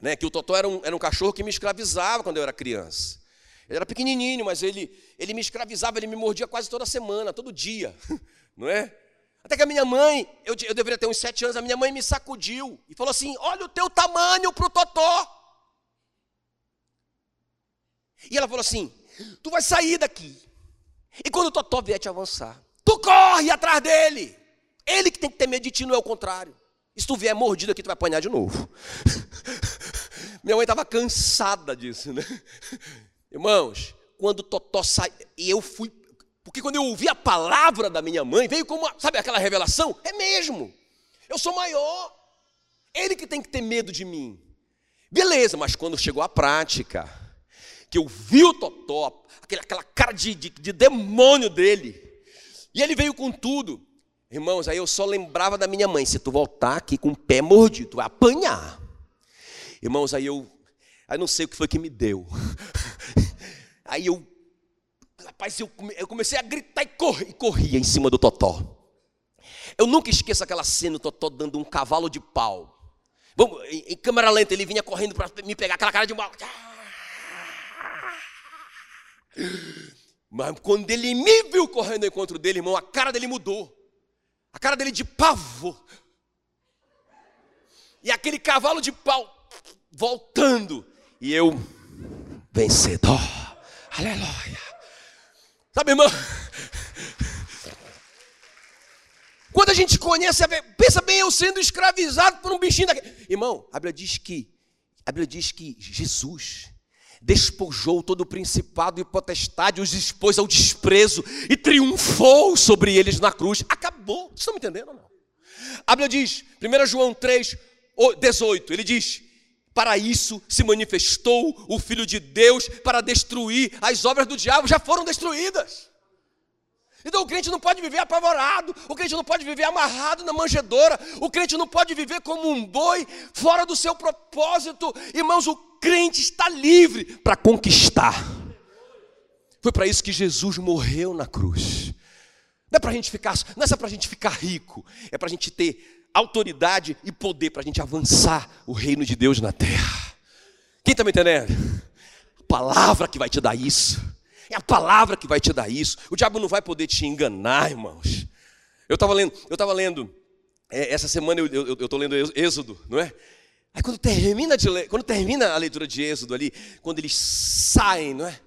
Né, que o Totó era um, era um cachorro que me escravizava quando eu era criança. Ele era pequenininho, mas ele, ele me escravizava, ele me mordia quase toda semana, todo dia, não é? Até que a minha mãe, eu, eu deveria ter uns sete anos, a minha mãe me sacudiu e falou assim: Olha o teu tamanho para o Totó. E ela falou assim: Tu vai sair daqui. E quando o Totó vier te avançar, tu corre atrás dele. Ele que tem que ter medo de ti, não é o contrário. Se tu vier mordido aqui, tu vai apanhar de novo. Minha mãe estava cansada disso, né? Irmãos, quando o Totó sai, e eu fui, porque quando eu ouvi a palavra da minha mãe, veio como, sabe aquela revelação? É mesmo, eu sou maior, ele que tem que ter medo de mim. Beleza, mas quando chegou a prática, que eu vi o Totó, aquela cara de, de, de demônio dele, e ele veio com tudo, irmãos, aí eu só lembrava da minha mãe: se tu voltar aqui com o pé mordido, tu vai apanhar. Irmãos, aí eu, aí não sei o que foi que me deu. Aí eu, rapaz, eu, eu comecei a gritar e correr, e corria em cima do Totó. Eu nunca esqueço aquela cena, o Totó dando um cavalo de pau. Vamos, em, em câmera lenta, ele vinha correndo para me pegar aquela cara de mal. Mas quando ele me viu correndo ao encontro dele, irmão, a cara dele mudou. A cara dele de pavor. E aquele cavalo de pau voltando. E eu, vencedor. Aleluia. Sabe, irmão? Quando a gente conhece, pensa bem, eu sendo escravizado por um bichinho daquele. Irmão, a Bíblia diz que, a Bíblia diz que Jesus despojou todo o principado e potestade, os expôs ao desprezo e triunfou sobre eles na cruz. Acabou. Vocês estão me entendendo não? A Bíblia diz, 1 João 3, 18, ele diz: para isso se manifestou o Filho de Deus para destruir as obras do diabo, já foram destruídas. Então o crente não pode viver apavorado, o crente não pode viver amarrado na manjedoura, o crente não pode viver como um boi fora do seu propósito. Irmãos, o crente está livre para conquistar. Foi para isso que Jesus morreu na cruz. Não é para a gente ficar, não é só para a gente ficar rico, é para a gente ter autoridade e poder para a gente avançar o reino de Deus na terra. Quem está me entendendo? A palavra que vai te dar isso. É a palavra que vai te dar isso. O diabo não vai poder te enganar, irmãos. Eu estava lendo, eu estava lendo, é, essa semana eu estou lendo Êxodo, não é? Aí quando termina, de quando termina a leitura de Êxodo ali, quando eles saem, não é?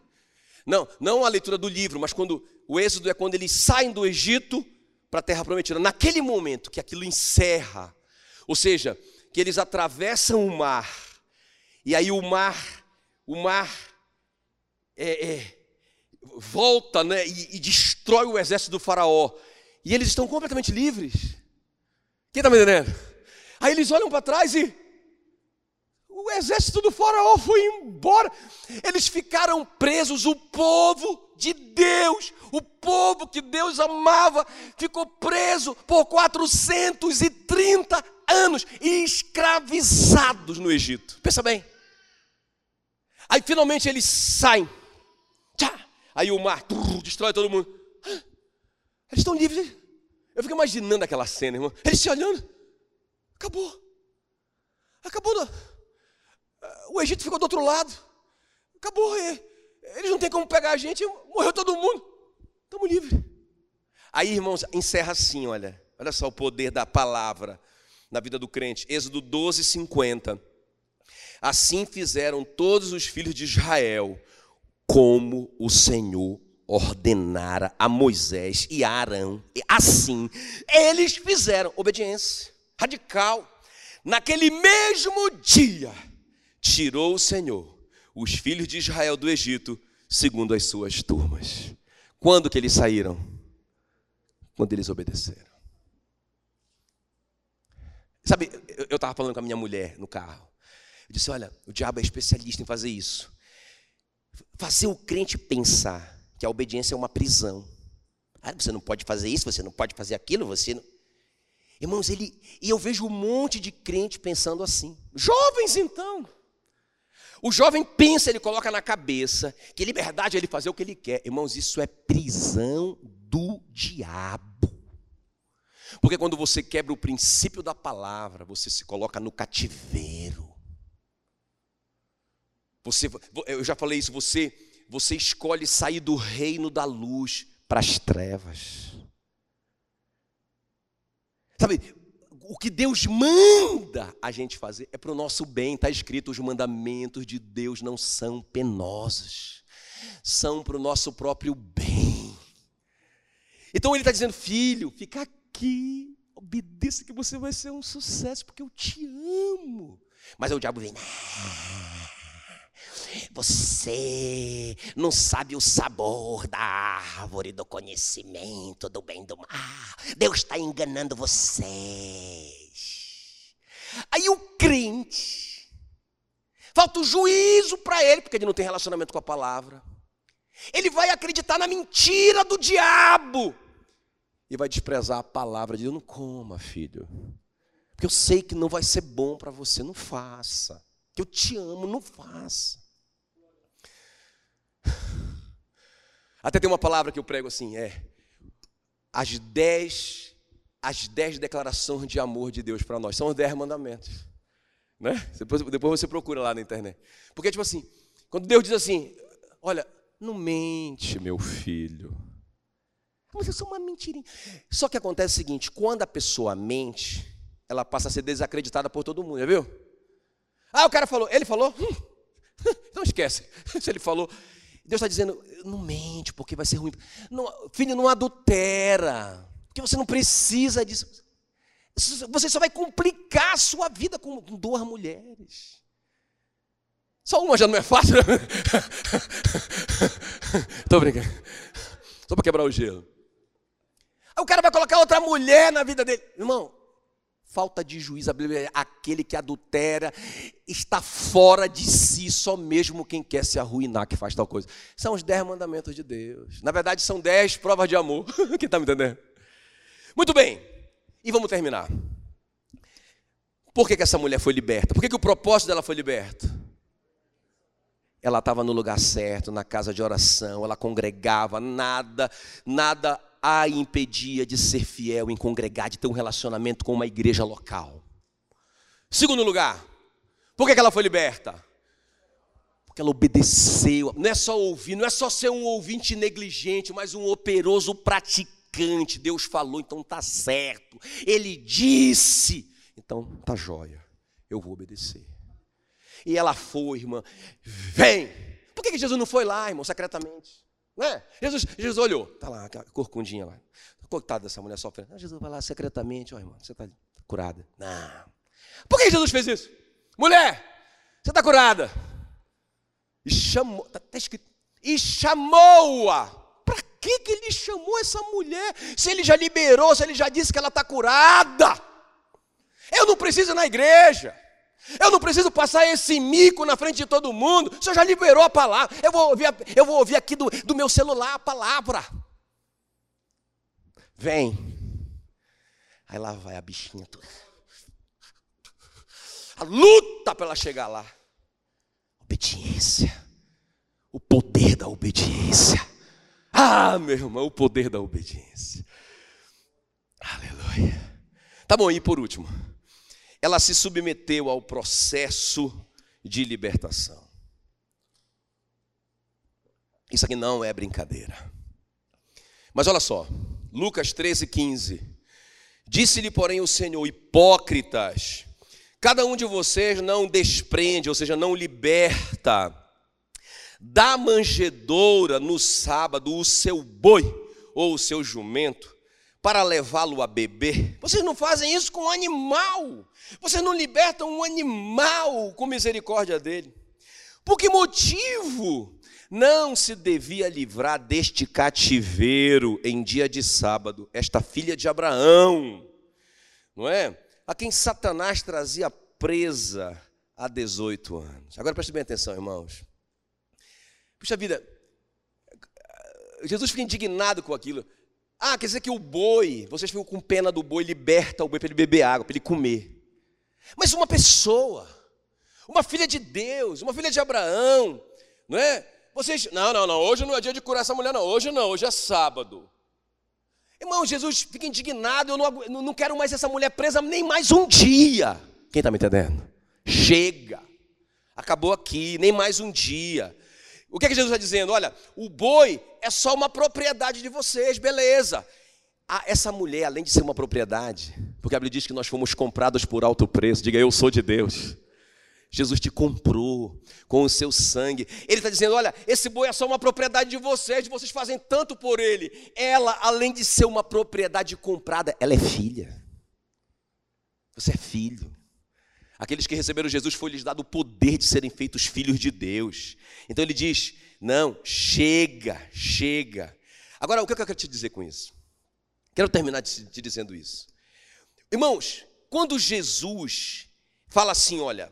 Não, não a leitura do livro, mas quando o Êxodo é quando eles saem do Egito para a terra prometida. Naquele momento que aquilo encerra, ou seja, que eles atravessam o mar, e aí o mar, o mar é, é, volta né, e, e, destrói o exército do faraó, e eles estão completamente livres. Quem está me entendendo? Aí eles olham para trás e o exército do faraó foi embora. Eles ficaram presos, o povo de Deus, o povo que Deus amava, ficou preso por 430 anos e escravizados no Egito. Pensa bem. Aí finalmente eles saem. Tchá, aí o mar destrói todo mundo. Eles estão livres. Eu fico imaginando aquela cena, irmão. Eles se olhando. Acabou. Acabou. O Egito ficou do outro lado. Acabou. Eles não têm como pegar a gente. Morreu todo mundo. Estamos livres. Aí, irmãos, encerra assim, olha. Olha só o poder da palavra na vida do crente. Êxodo 12, 50. Assim fizeram todos os filhos de Israel, como o Senhor ordenara a Moisés e a Arão. Assim, eles fizeram obediência radical. Naquele mesmo dia, tirou o Senhor os filhos de Israel do Egito, segundo as suas turmas. Quando que eles saíram? Quando eles obedeceram. Sabe, eu estava falando com a minha mulher no carro. Eu disse: Olha, o diabo é especialista em fazer isso. Fazer o crente pensar que a obediência é uma prisão. Ah, você não pode fazer isso, você não pode fazer aquilo, você não. Irmãos, ele. E eu vejo um monte de crente pensando assim. Jovens, então. O jovem pensa, ele coloca na cabeça que liberdade é ele fazer o que ele quer. Irmãos, isso é prisão do diabo. Porque quando você quebra o princípio da palavra, você se coloca no cativeiro. Você, eu já falei isso, você você escolhe sair do reino da luz para as trevas. Sabe, o que Deus manda a gente fazer é para o nosso bem, está escrito: os mandamentos de Deus não são penosos, são para o nosso próprio bem. Então ele está dizendo, filho, fica aqui, obedeça que você vai ser um sucesso, porque eu te amo. Mas o diabo vem, você não sabe o sabor da árvore do conhecimento do bem e do mal. Deus está enganando vocês. Aí o crente, falta o juízo para ele, porque ele não tem relacionamento com a palavra. Ele vai acreditar na mentira do diabo e vai desprezar a palavra de Deus. Não coma, filho, porque eu sei que não vai ser bom para você. Não faça. Que eu te amo, não faça. Até tem uma palavra que eu prego assim, é as dez, as dez declarações de amor de Deus para nós. São os dez mandamentos. Né? Depois, depois você procura lá na internet. Porque, tipo assim, quando Deus diz assim, olha, não mente, meu filho. Mas eu sou uma mentirinha. Só que acontece o seguinte: quando a pessoa mente, ela passa a ser desacreditada por todo mundo, já viu? Ah, o cara falou, ele falou? Hum, não esquece. Se ele falou, Deus está dizendo, não mente, porque vai ser ruim. Não, filho, não adultera, porque você não precisa disso. Você só vai complicar a sua vida com duas mulheres. Só uma já não é fácil. Estou brincando. Só para quebrar o gelo. Aí o cara vai colocar outra mulher na vida dele. Irmão, falta de juízo, a Bíblia é aquele que adultera, está fora de si, só mesmo quem quer se arruinar que faz tal coisa. São os dez mandamentos de Deus. Na verdade, são dez provas de amor. quem está me entendendo? Muito bem, e vamos terminar. Por que, que essa mulher foi liberta? Por que, que o propósito dela foi liberto? Ela estava no lugar certo, na casa de oração, ela congregava, nada, nada a impedia de ser fiel em congregar, de ter um relacionamento com uma igreja local. Segundo lugar, por que ela foi liberta? Porque ela obedeceu. Não é só ouvir, não é só ser um ouvinte negligente, mas um operoso praticante. Deus falou, então tá certo. Ele disse, então tá jóia. Eu vou obedecer. E ela foi, irmã. Vem. Por que Jesus não foi lá, irmão, secretamente? Né? Jesus, Jesus olhou, tá lá, aquela corcundinha lá. Coitada dessa mulher sofrendo. Ah, Jesus vai lá secretamente, ó irmão, você está curada. Não. Por que Jesus fez isso? Mulher, você está curada. E chamou, está tá escrito, e chamou-a. Para que, que ele chamou essa mulher? Se ele já liberou, se ele já disse que ela está curada. Eu não preciso ir na igreja. Eu não preciso passar esse mico na frente de todo mundo. O senhor já liberou a palavra. Eu vou ouvir, eu vou ouvir aqui do, do meu celular a palavra. Vem. Aí lá vai a bichinha toda. A luta para ela chegar lá. Obediência. O poder da obediência. Ah, meu irmão, o poder da obediência. Aleluia. Tá bom, e por último ela se submeteu ao processo de libertação. Isso aqui não é brincadeira. Mas olha só, Lucas 13, 15. Disse-lhe, porém, o Senhor: Hipócritas, cada um de vocês não desprende, ou seja, não liberta da manjedoura no sábado o seu boi ou o seu jumento para levá-lo a beber. Vocês não fazem isso com um animal. Vocês não libertam um animal com misericórdia dele. Por que motivo não se devia livrar deste cativeiro em dia de sábado, esta filha de Abraão, não é? A quem Satanás trazia presa há 18 anos. Agora preste bem atenção, irmãos. Puxa vida, Jesus fica indignado com aquilo. Ah, quer dizer que o boi, vocês ficam com pena do boi, liberta o boi para ele beber água, para ele comer. Mas uma pessoa, uma filha de Deus, uma filha de Abraão, não é? Vocês, não, não, não, hoje não é dia de curar essa mulher, não, hoje não, hoje é sábado. Irmão, Jesus fica indignado, eu não, não quero mais essa mulher presa nem mais um dia. Quem está me entendendo? Chega, acabou aqui, nem mais um dia. O que, é que Jesus está dizendo? Olha, o boi é só uma propriedade de vocês, beleza. Ah, essa mulher, além de ser uma propriedade, porque a Bíblia diz que nós fomos comprados por alto preço, diga eu sou de Deus. Jesus te comprou com o seu sangue. Ele está dizendo: olha, esse boi é só uma propriedade de vocês, vocês fazem tanto por ele. Ela, além de ser uma propriedade comprada, ela é filha. Você é filho. Aqueles que receberam Jesus foi-lhes dado o poder de serem feitos filhos de Deus. Então ele diz: não, chega, chega. Agora, o que eu quero te dizer com isso? Quero terminar te, dizendo isso. Irmãos, quando Jesus fala assim, olha,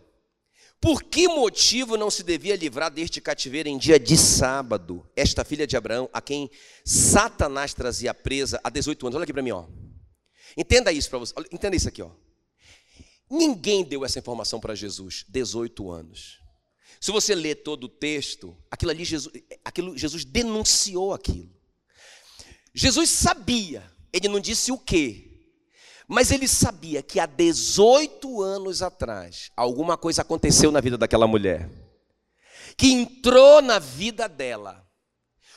por que motivo não se devia livrar deste cativeiro em dia de sábado, esta filha de Abraão, a quem Satanás trazia presa há 18 anos? Olha aqui para mim, ó. Entenda isso para você. Entenda isso aqui, ó. Ninguém deu essa informação para Jesus, 18 anos. Se você ler todo o texto, aquilo ali Jesus, aquilo, Jesus denunciou aquilo. Jesus sabia, ele não disse o quê, mas ele sabia que há 18 anos atrás, alguma coisa aconteceu na vida daquela mulher, que entrou na vida dela,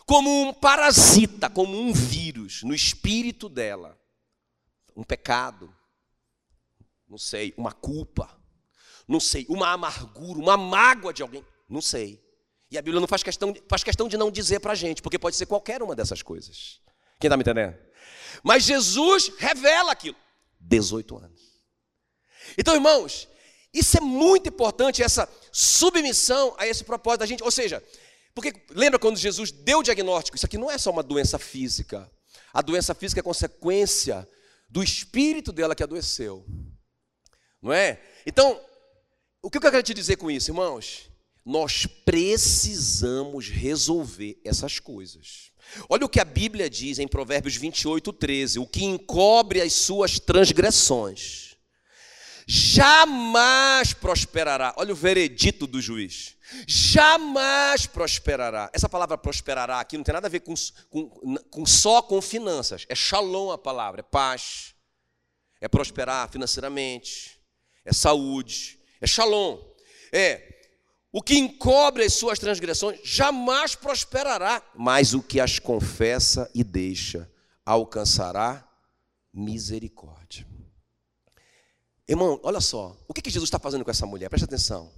como um parasita, como um vírus, no espírito dela. Um pecado, não sei, uma culpa, não sei, uma amargura, uma mágoa de alguém, não sei. E a Bíblia não faz questão, faz questão de não dizer para a gente, porque pode ser qualquer uma dessas coisas. Quem está me entendendo? Mas Jesus revela aquilo. 18 anos. Então, irmãos, isso é muito importante, essa submissão a esse propósito da gente. Ou seja, porque lembra quando Jesus deu o diagnóstico? Isso aqui não é só uma doença física. A doença física é consequência do espírito dela que adoeceu. Não é? Então, o que eu quero te dizer com isso, irmãos? Nós precisamos resolver essas coisas. Olha o que a Bíblia diz em Provérbios 28, 13: o que encobre as suas transgressões jamais prosperará. Olha o veredito do juiz. Jamais prosperará. Essa palavra prosperará aqui não tem nada a ver com, com, com só com finanças. É shalom a palavra, é paz. É prosperar financeiramente. É saúde. É shalom. É o que encobre as suas transgressões jamais prosperará, mas o que as confessa e deixa alcançará misericórdia. Irmão, olha só, o que, que Jesus está fazendo com essa mulher? Presta atenção.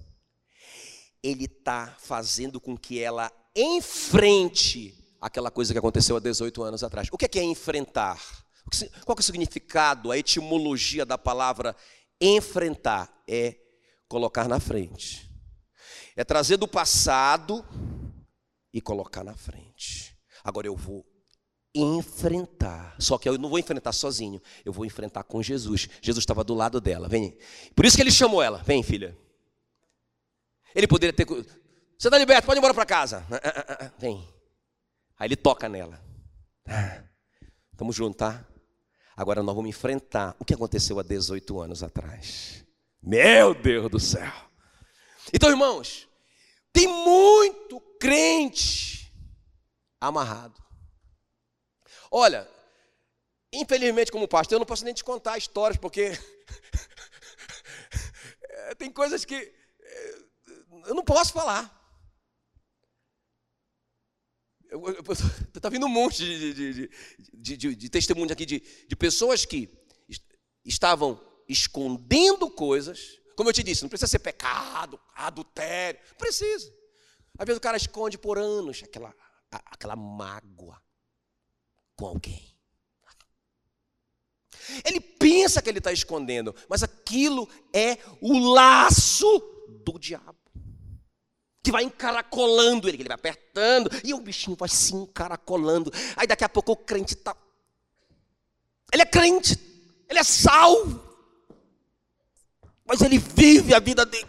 Ele está fazendo com que ela enfrente aquela coisa que aconteceu há 18 anos atrás. O que é, que é enfrentar? Qual é o significado, a etimologia da palavra enfrentar? É colocar na frente é trazer do passado e colocar na frente. Agora eu vou enfrentar. Só que eu não vou enfrentar sozinho, eu vou enfrentar com Jesus. Jesus estava do lado dela. Vem. Por isso que ele chamou ela. Vem, filha. Ele poderia ter. Você está liberto, pode ir embora para casa. Ah, ah, ah, vem. Aí ele toca nela. Tamo junto, tá? Agora nós vamos enfrentar o que aconteceu há 18 anos atrás. Meu Deus do céu. Então, irmãos, tem muito crente amarrado. Olha, infelizmente, como pastor, eu não posso nem te contar histórias, porque tem coisas que eh, eu não posso falar. Está vindo um monte de, de, de, de, testemunhos aqui de, de pessoas que estavam escondendo coisas. Como eu te disse, não precisa ser pecado, adultério. Precisa. Às vezes o cara esconde por anos aquela, aquela mágoa com alguém. Ele pensa que ele está escondendo, mas aquilo é o laço do diabo que vai encaracolando ele, que ele vai apertando, e o bichinho vai se encaracolando. Aí daqui a pouco o crente está. Ele é crente, ele é salvo, mas ele vive a vida dele.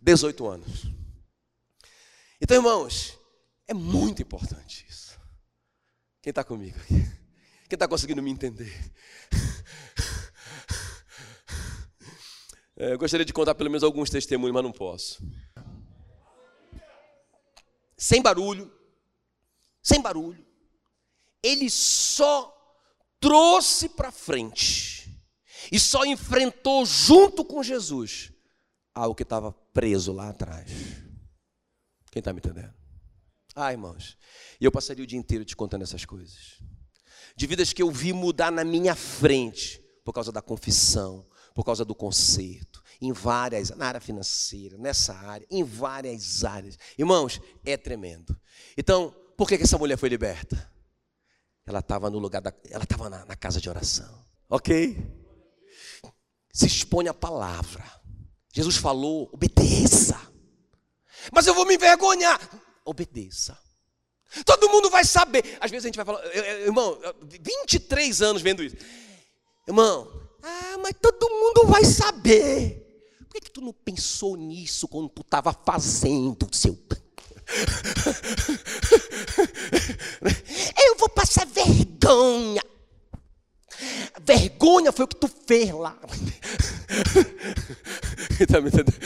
18 anos. Então, irmãos, é muito importante isso. Quem está comigo aqui? Quem está conseguindo me entender? É, eu gostaria de contar pelo menos alguns testemunhos, mas não posso. Sem barulho, sem barulho, ele só trouxe para frente e só enfrentou junto com Jesus algo que estava preso lá atrás. Quem está me entendendo? Ah, irmãos, e eu passaria o dia inteiro te contando essas coisas. De vidas que eu vi mudar na minha frente, por causa da confissão, por causa do conserto, em várias, na área financeira, nessa área, em várias áreas. Irmãos, é tremendo. Então, por que, que essa mulher foi liberta? Ela estava no lugar da. Ela estava na, na casa de oração. Ok? Se expõe a palavra. Jesus falou, obedeça. Mas eu vou me envergonhar. Obedeça. Todo mundo vai saber. Às vezes a gente vai falar, irmão, 23 anos vendo isso. Irmão, ah, mas todo mundo vai saber. Por que, que tu não pensou nisso quando tu estava fazendo o seu. Eu vou passar vergonha. Vergonha foi o que tu fez lá. Está me entendendo?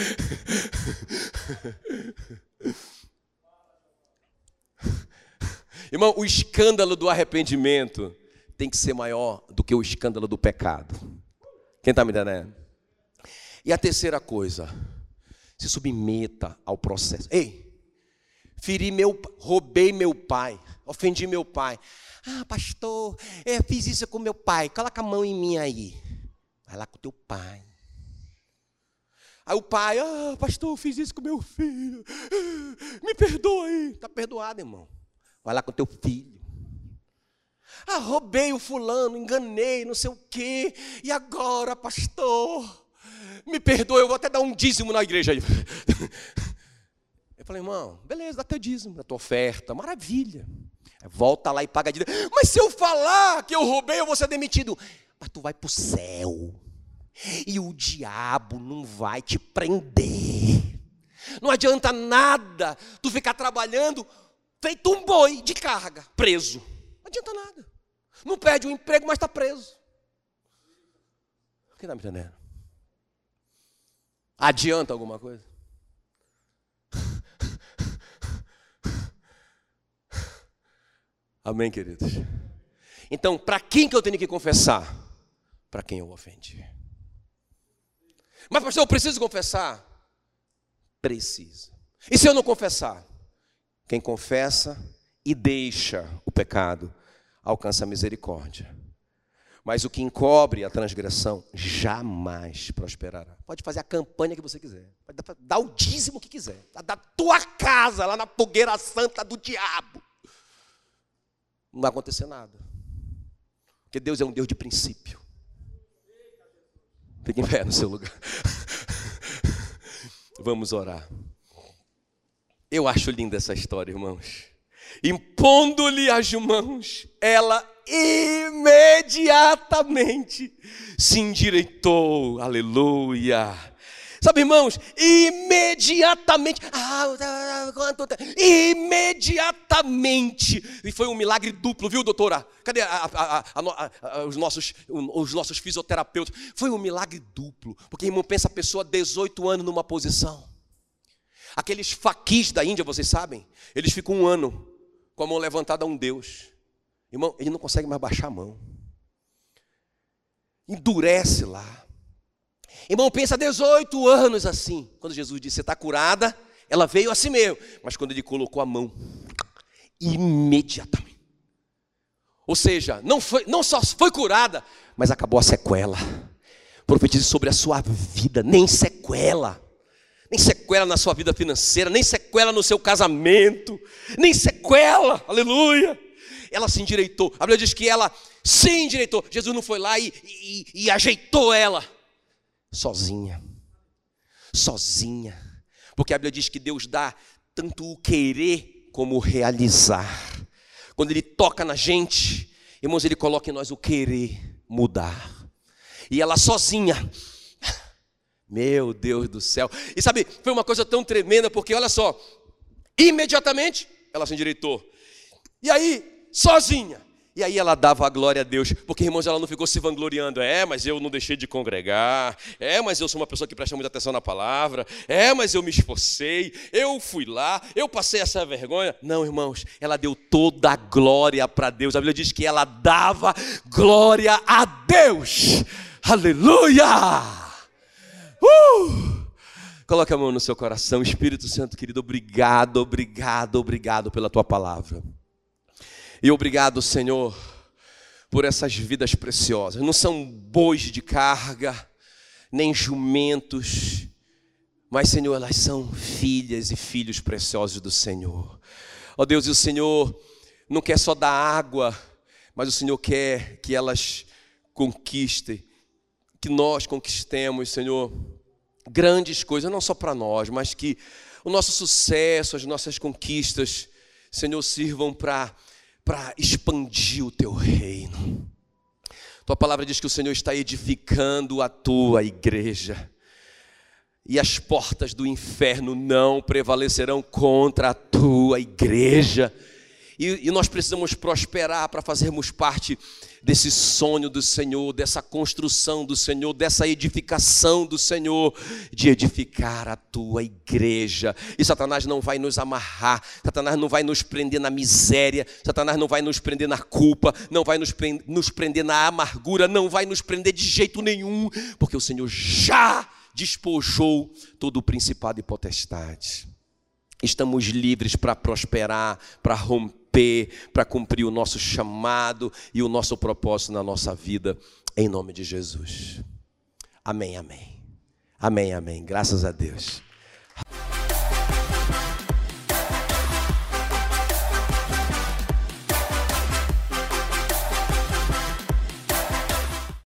Irmão, o escândalo do arrependimento tem que ser maior do que o escândalo do pecado. Quem está me entendendo? E a terceira coisa, se submeta ao processo. Ei, feri meu, roubei meu pai, ofendi meu pai. Ah, pastor, eu fiz isso com meu pai. Coloca a mão em mim aí. Vai lá com teu pai. Aí o pai, ah, pastor, eu fiz isso com meu filho. Me perdoa aí. Está perdoado, irmão. Vai lá com teu filho. Ah, roubei o fulano, enganei, não sei o quê. E agora, pastor? Me perdoa, eu vou até dar um dízimo na igreja aí. Eu falei, irmão, beleza, dá teu dízimo, da tua oferta, maravilha. Volta lá e paga dívida. Mas se eu falar que eu roubei, eu vou ser demitido. Mas tu vai para o céu. E o diabo não vai te prender. Não adianta nada tu ficar trabalhando feito um boi de carga, preso. Não adianta nada. Não perde o emprego, mas está preso. Quem está me entendendo? Adianta alguma coisa? Amém, queridos? Então, para quem que eu tenho que confessar? Para quem eu ofendi. Mas, pastor, eu preciso confessar? Preciso. E se eu não confessar? Quem confessa e deixa o pecado alcança a misericórdia. Mas o que encobre a transgressão jamais prosperará. Pode fazer a campanha que você quiser. Pode dar o dízimo que quiser. Da tua casa, lá na fogueira santa do diabo. Não vai acontecer nada. Porque Deus é um Deus de princípio. Fique em pé no seu lugar. Vamos orar. Eu acho linda essa história, irmãos. Impondo-lhe as mãos, ela imediatamente se endireitou. Aleluia. Sabe, irmãos, imediatamente, ah, quanto imediatamente, e foi um milagre duplo, viu, doutora? Cadê a, a, a, os, nossos, os nossos fisioterapeutas? Foi um milagre duplo, porque, irmão, pensa a pessoa 18 anos numa posição. Aqueles faquis da Índia, vocês sabem, eles ficam um ano com a mão levantada a um Deus. Irmão, ele não consegue mais baixar a mão. Endurece lá. Irmão, pensa 18 anos assim. Quando Jesus disse, você está curada, ela veio assim mesmo. Mas quando ele colocou a mão, imediatamente. Ou seja, não, foi, não só foi curada, mas acabou a sequela. Profetize sobre a sua vida, nem sequela. Nem sequela na sua vida financeira, nem sequela no seu casamento, nem sequela, aleluia. Ela se endireitou. A Bíblia diz que ela se endireitou. Jesus não foi lá e, e, e ajeitou ela sozinha. Sozinha. Porque a Bíblia diz que Deus dá tanto o querer como o realizar. Quando Ele toca na gente, irmãos, Ele coloca em nós o querer mudar. E ela sozinha. Meu Deus do céu. E sabe, foi uma coisa tão tremenda, porque olha só, imediatamente ela se endireitou. E aí, sozinha, e aí ela dava a glória a Deus, porque irmãos, ela não ficou se vangloriando. É, mas eu não deixei de congregar. É, mas eu sou uma pessoa que presta muita atenção na palavra. É, mas eu me esforcei. Eu fui lá, eu passei essa vergonha. Não, irmãos, ela deu toda a glória para Deus. A Bíblia diz que ela dava glória a Deus. Aleluia! Uh! Coloque a mão no seu coração, Espírito Santo querido, obrigado, obrigado, obrigado pela tua palavra. E obrigado, Senhor, por essas vidas preciosas. Não são bois de carga, nem jumentos, mas, Senhor, elas são filhas e filhos preciosos do Senhor. Ó oh, Deus, e o Senhor não quer só dar água, mas o Senhor quer que elas conquistem, que nós conquistemos, Senhor, grandes coisas, não só para nós, mas que o nosso sucesso, as nossas conquistas, Senhor, sirvam para expandir o teu reino. Tua palavra diz que o Senhor está edificando a tua igreja. E as portas do inferno não prevalecerão contra a tua igreja. E, e nós precisamos prosperar para fazermos parte desse sonho do Senhor, dessa construção do Senhor, dessa edificação do Senhor, de edificar a tua igreja. E Satanás não vai nos amarrar, Satanás não vai nos prender na miséria, Satanás não vai nos prender na culpa, não vai nos prender, nos prender na amargura, não vai nos prender de jeito nenhum, porque o Senhor já despojou todo o principado e potestade. Estamos livres para prosperar, para romper para cumprir o nosso chamado e o nosso propósito na nossa vida, em nome de Jesus. Amém, amém. Amém, amém. Graças a Deus.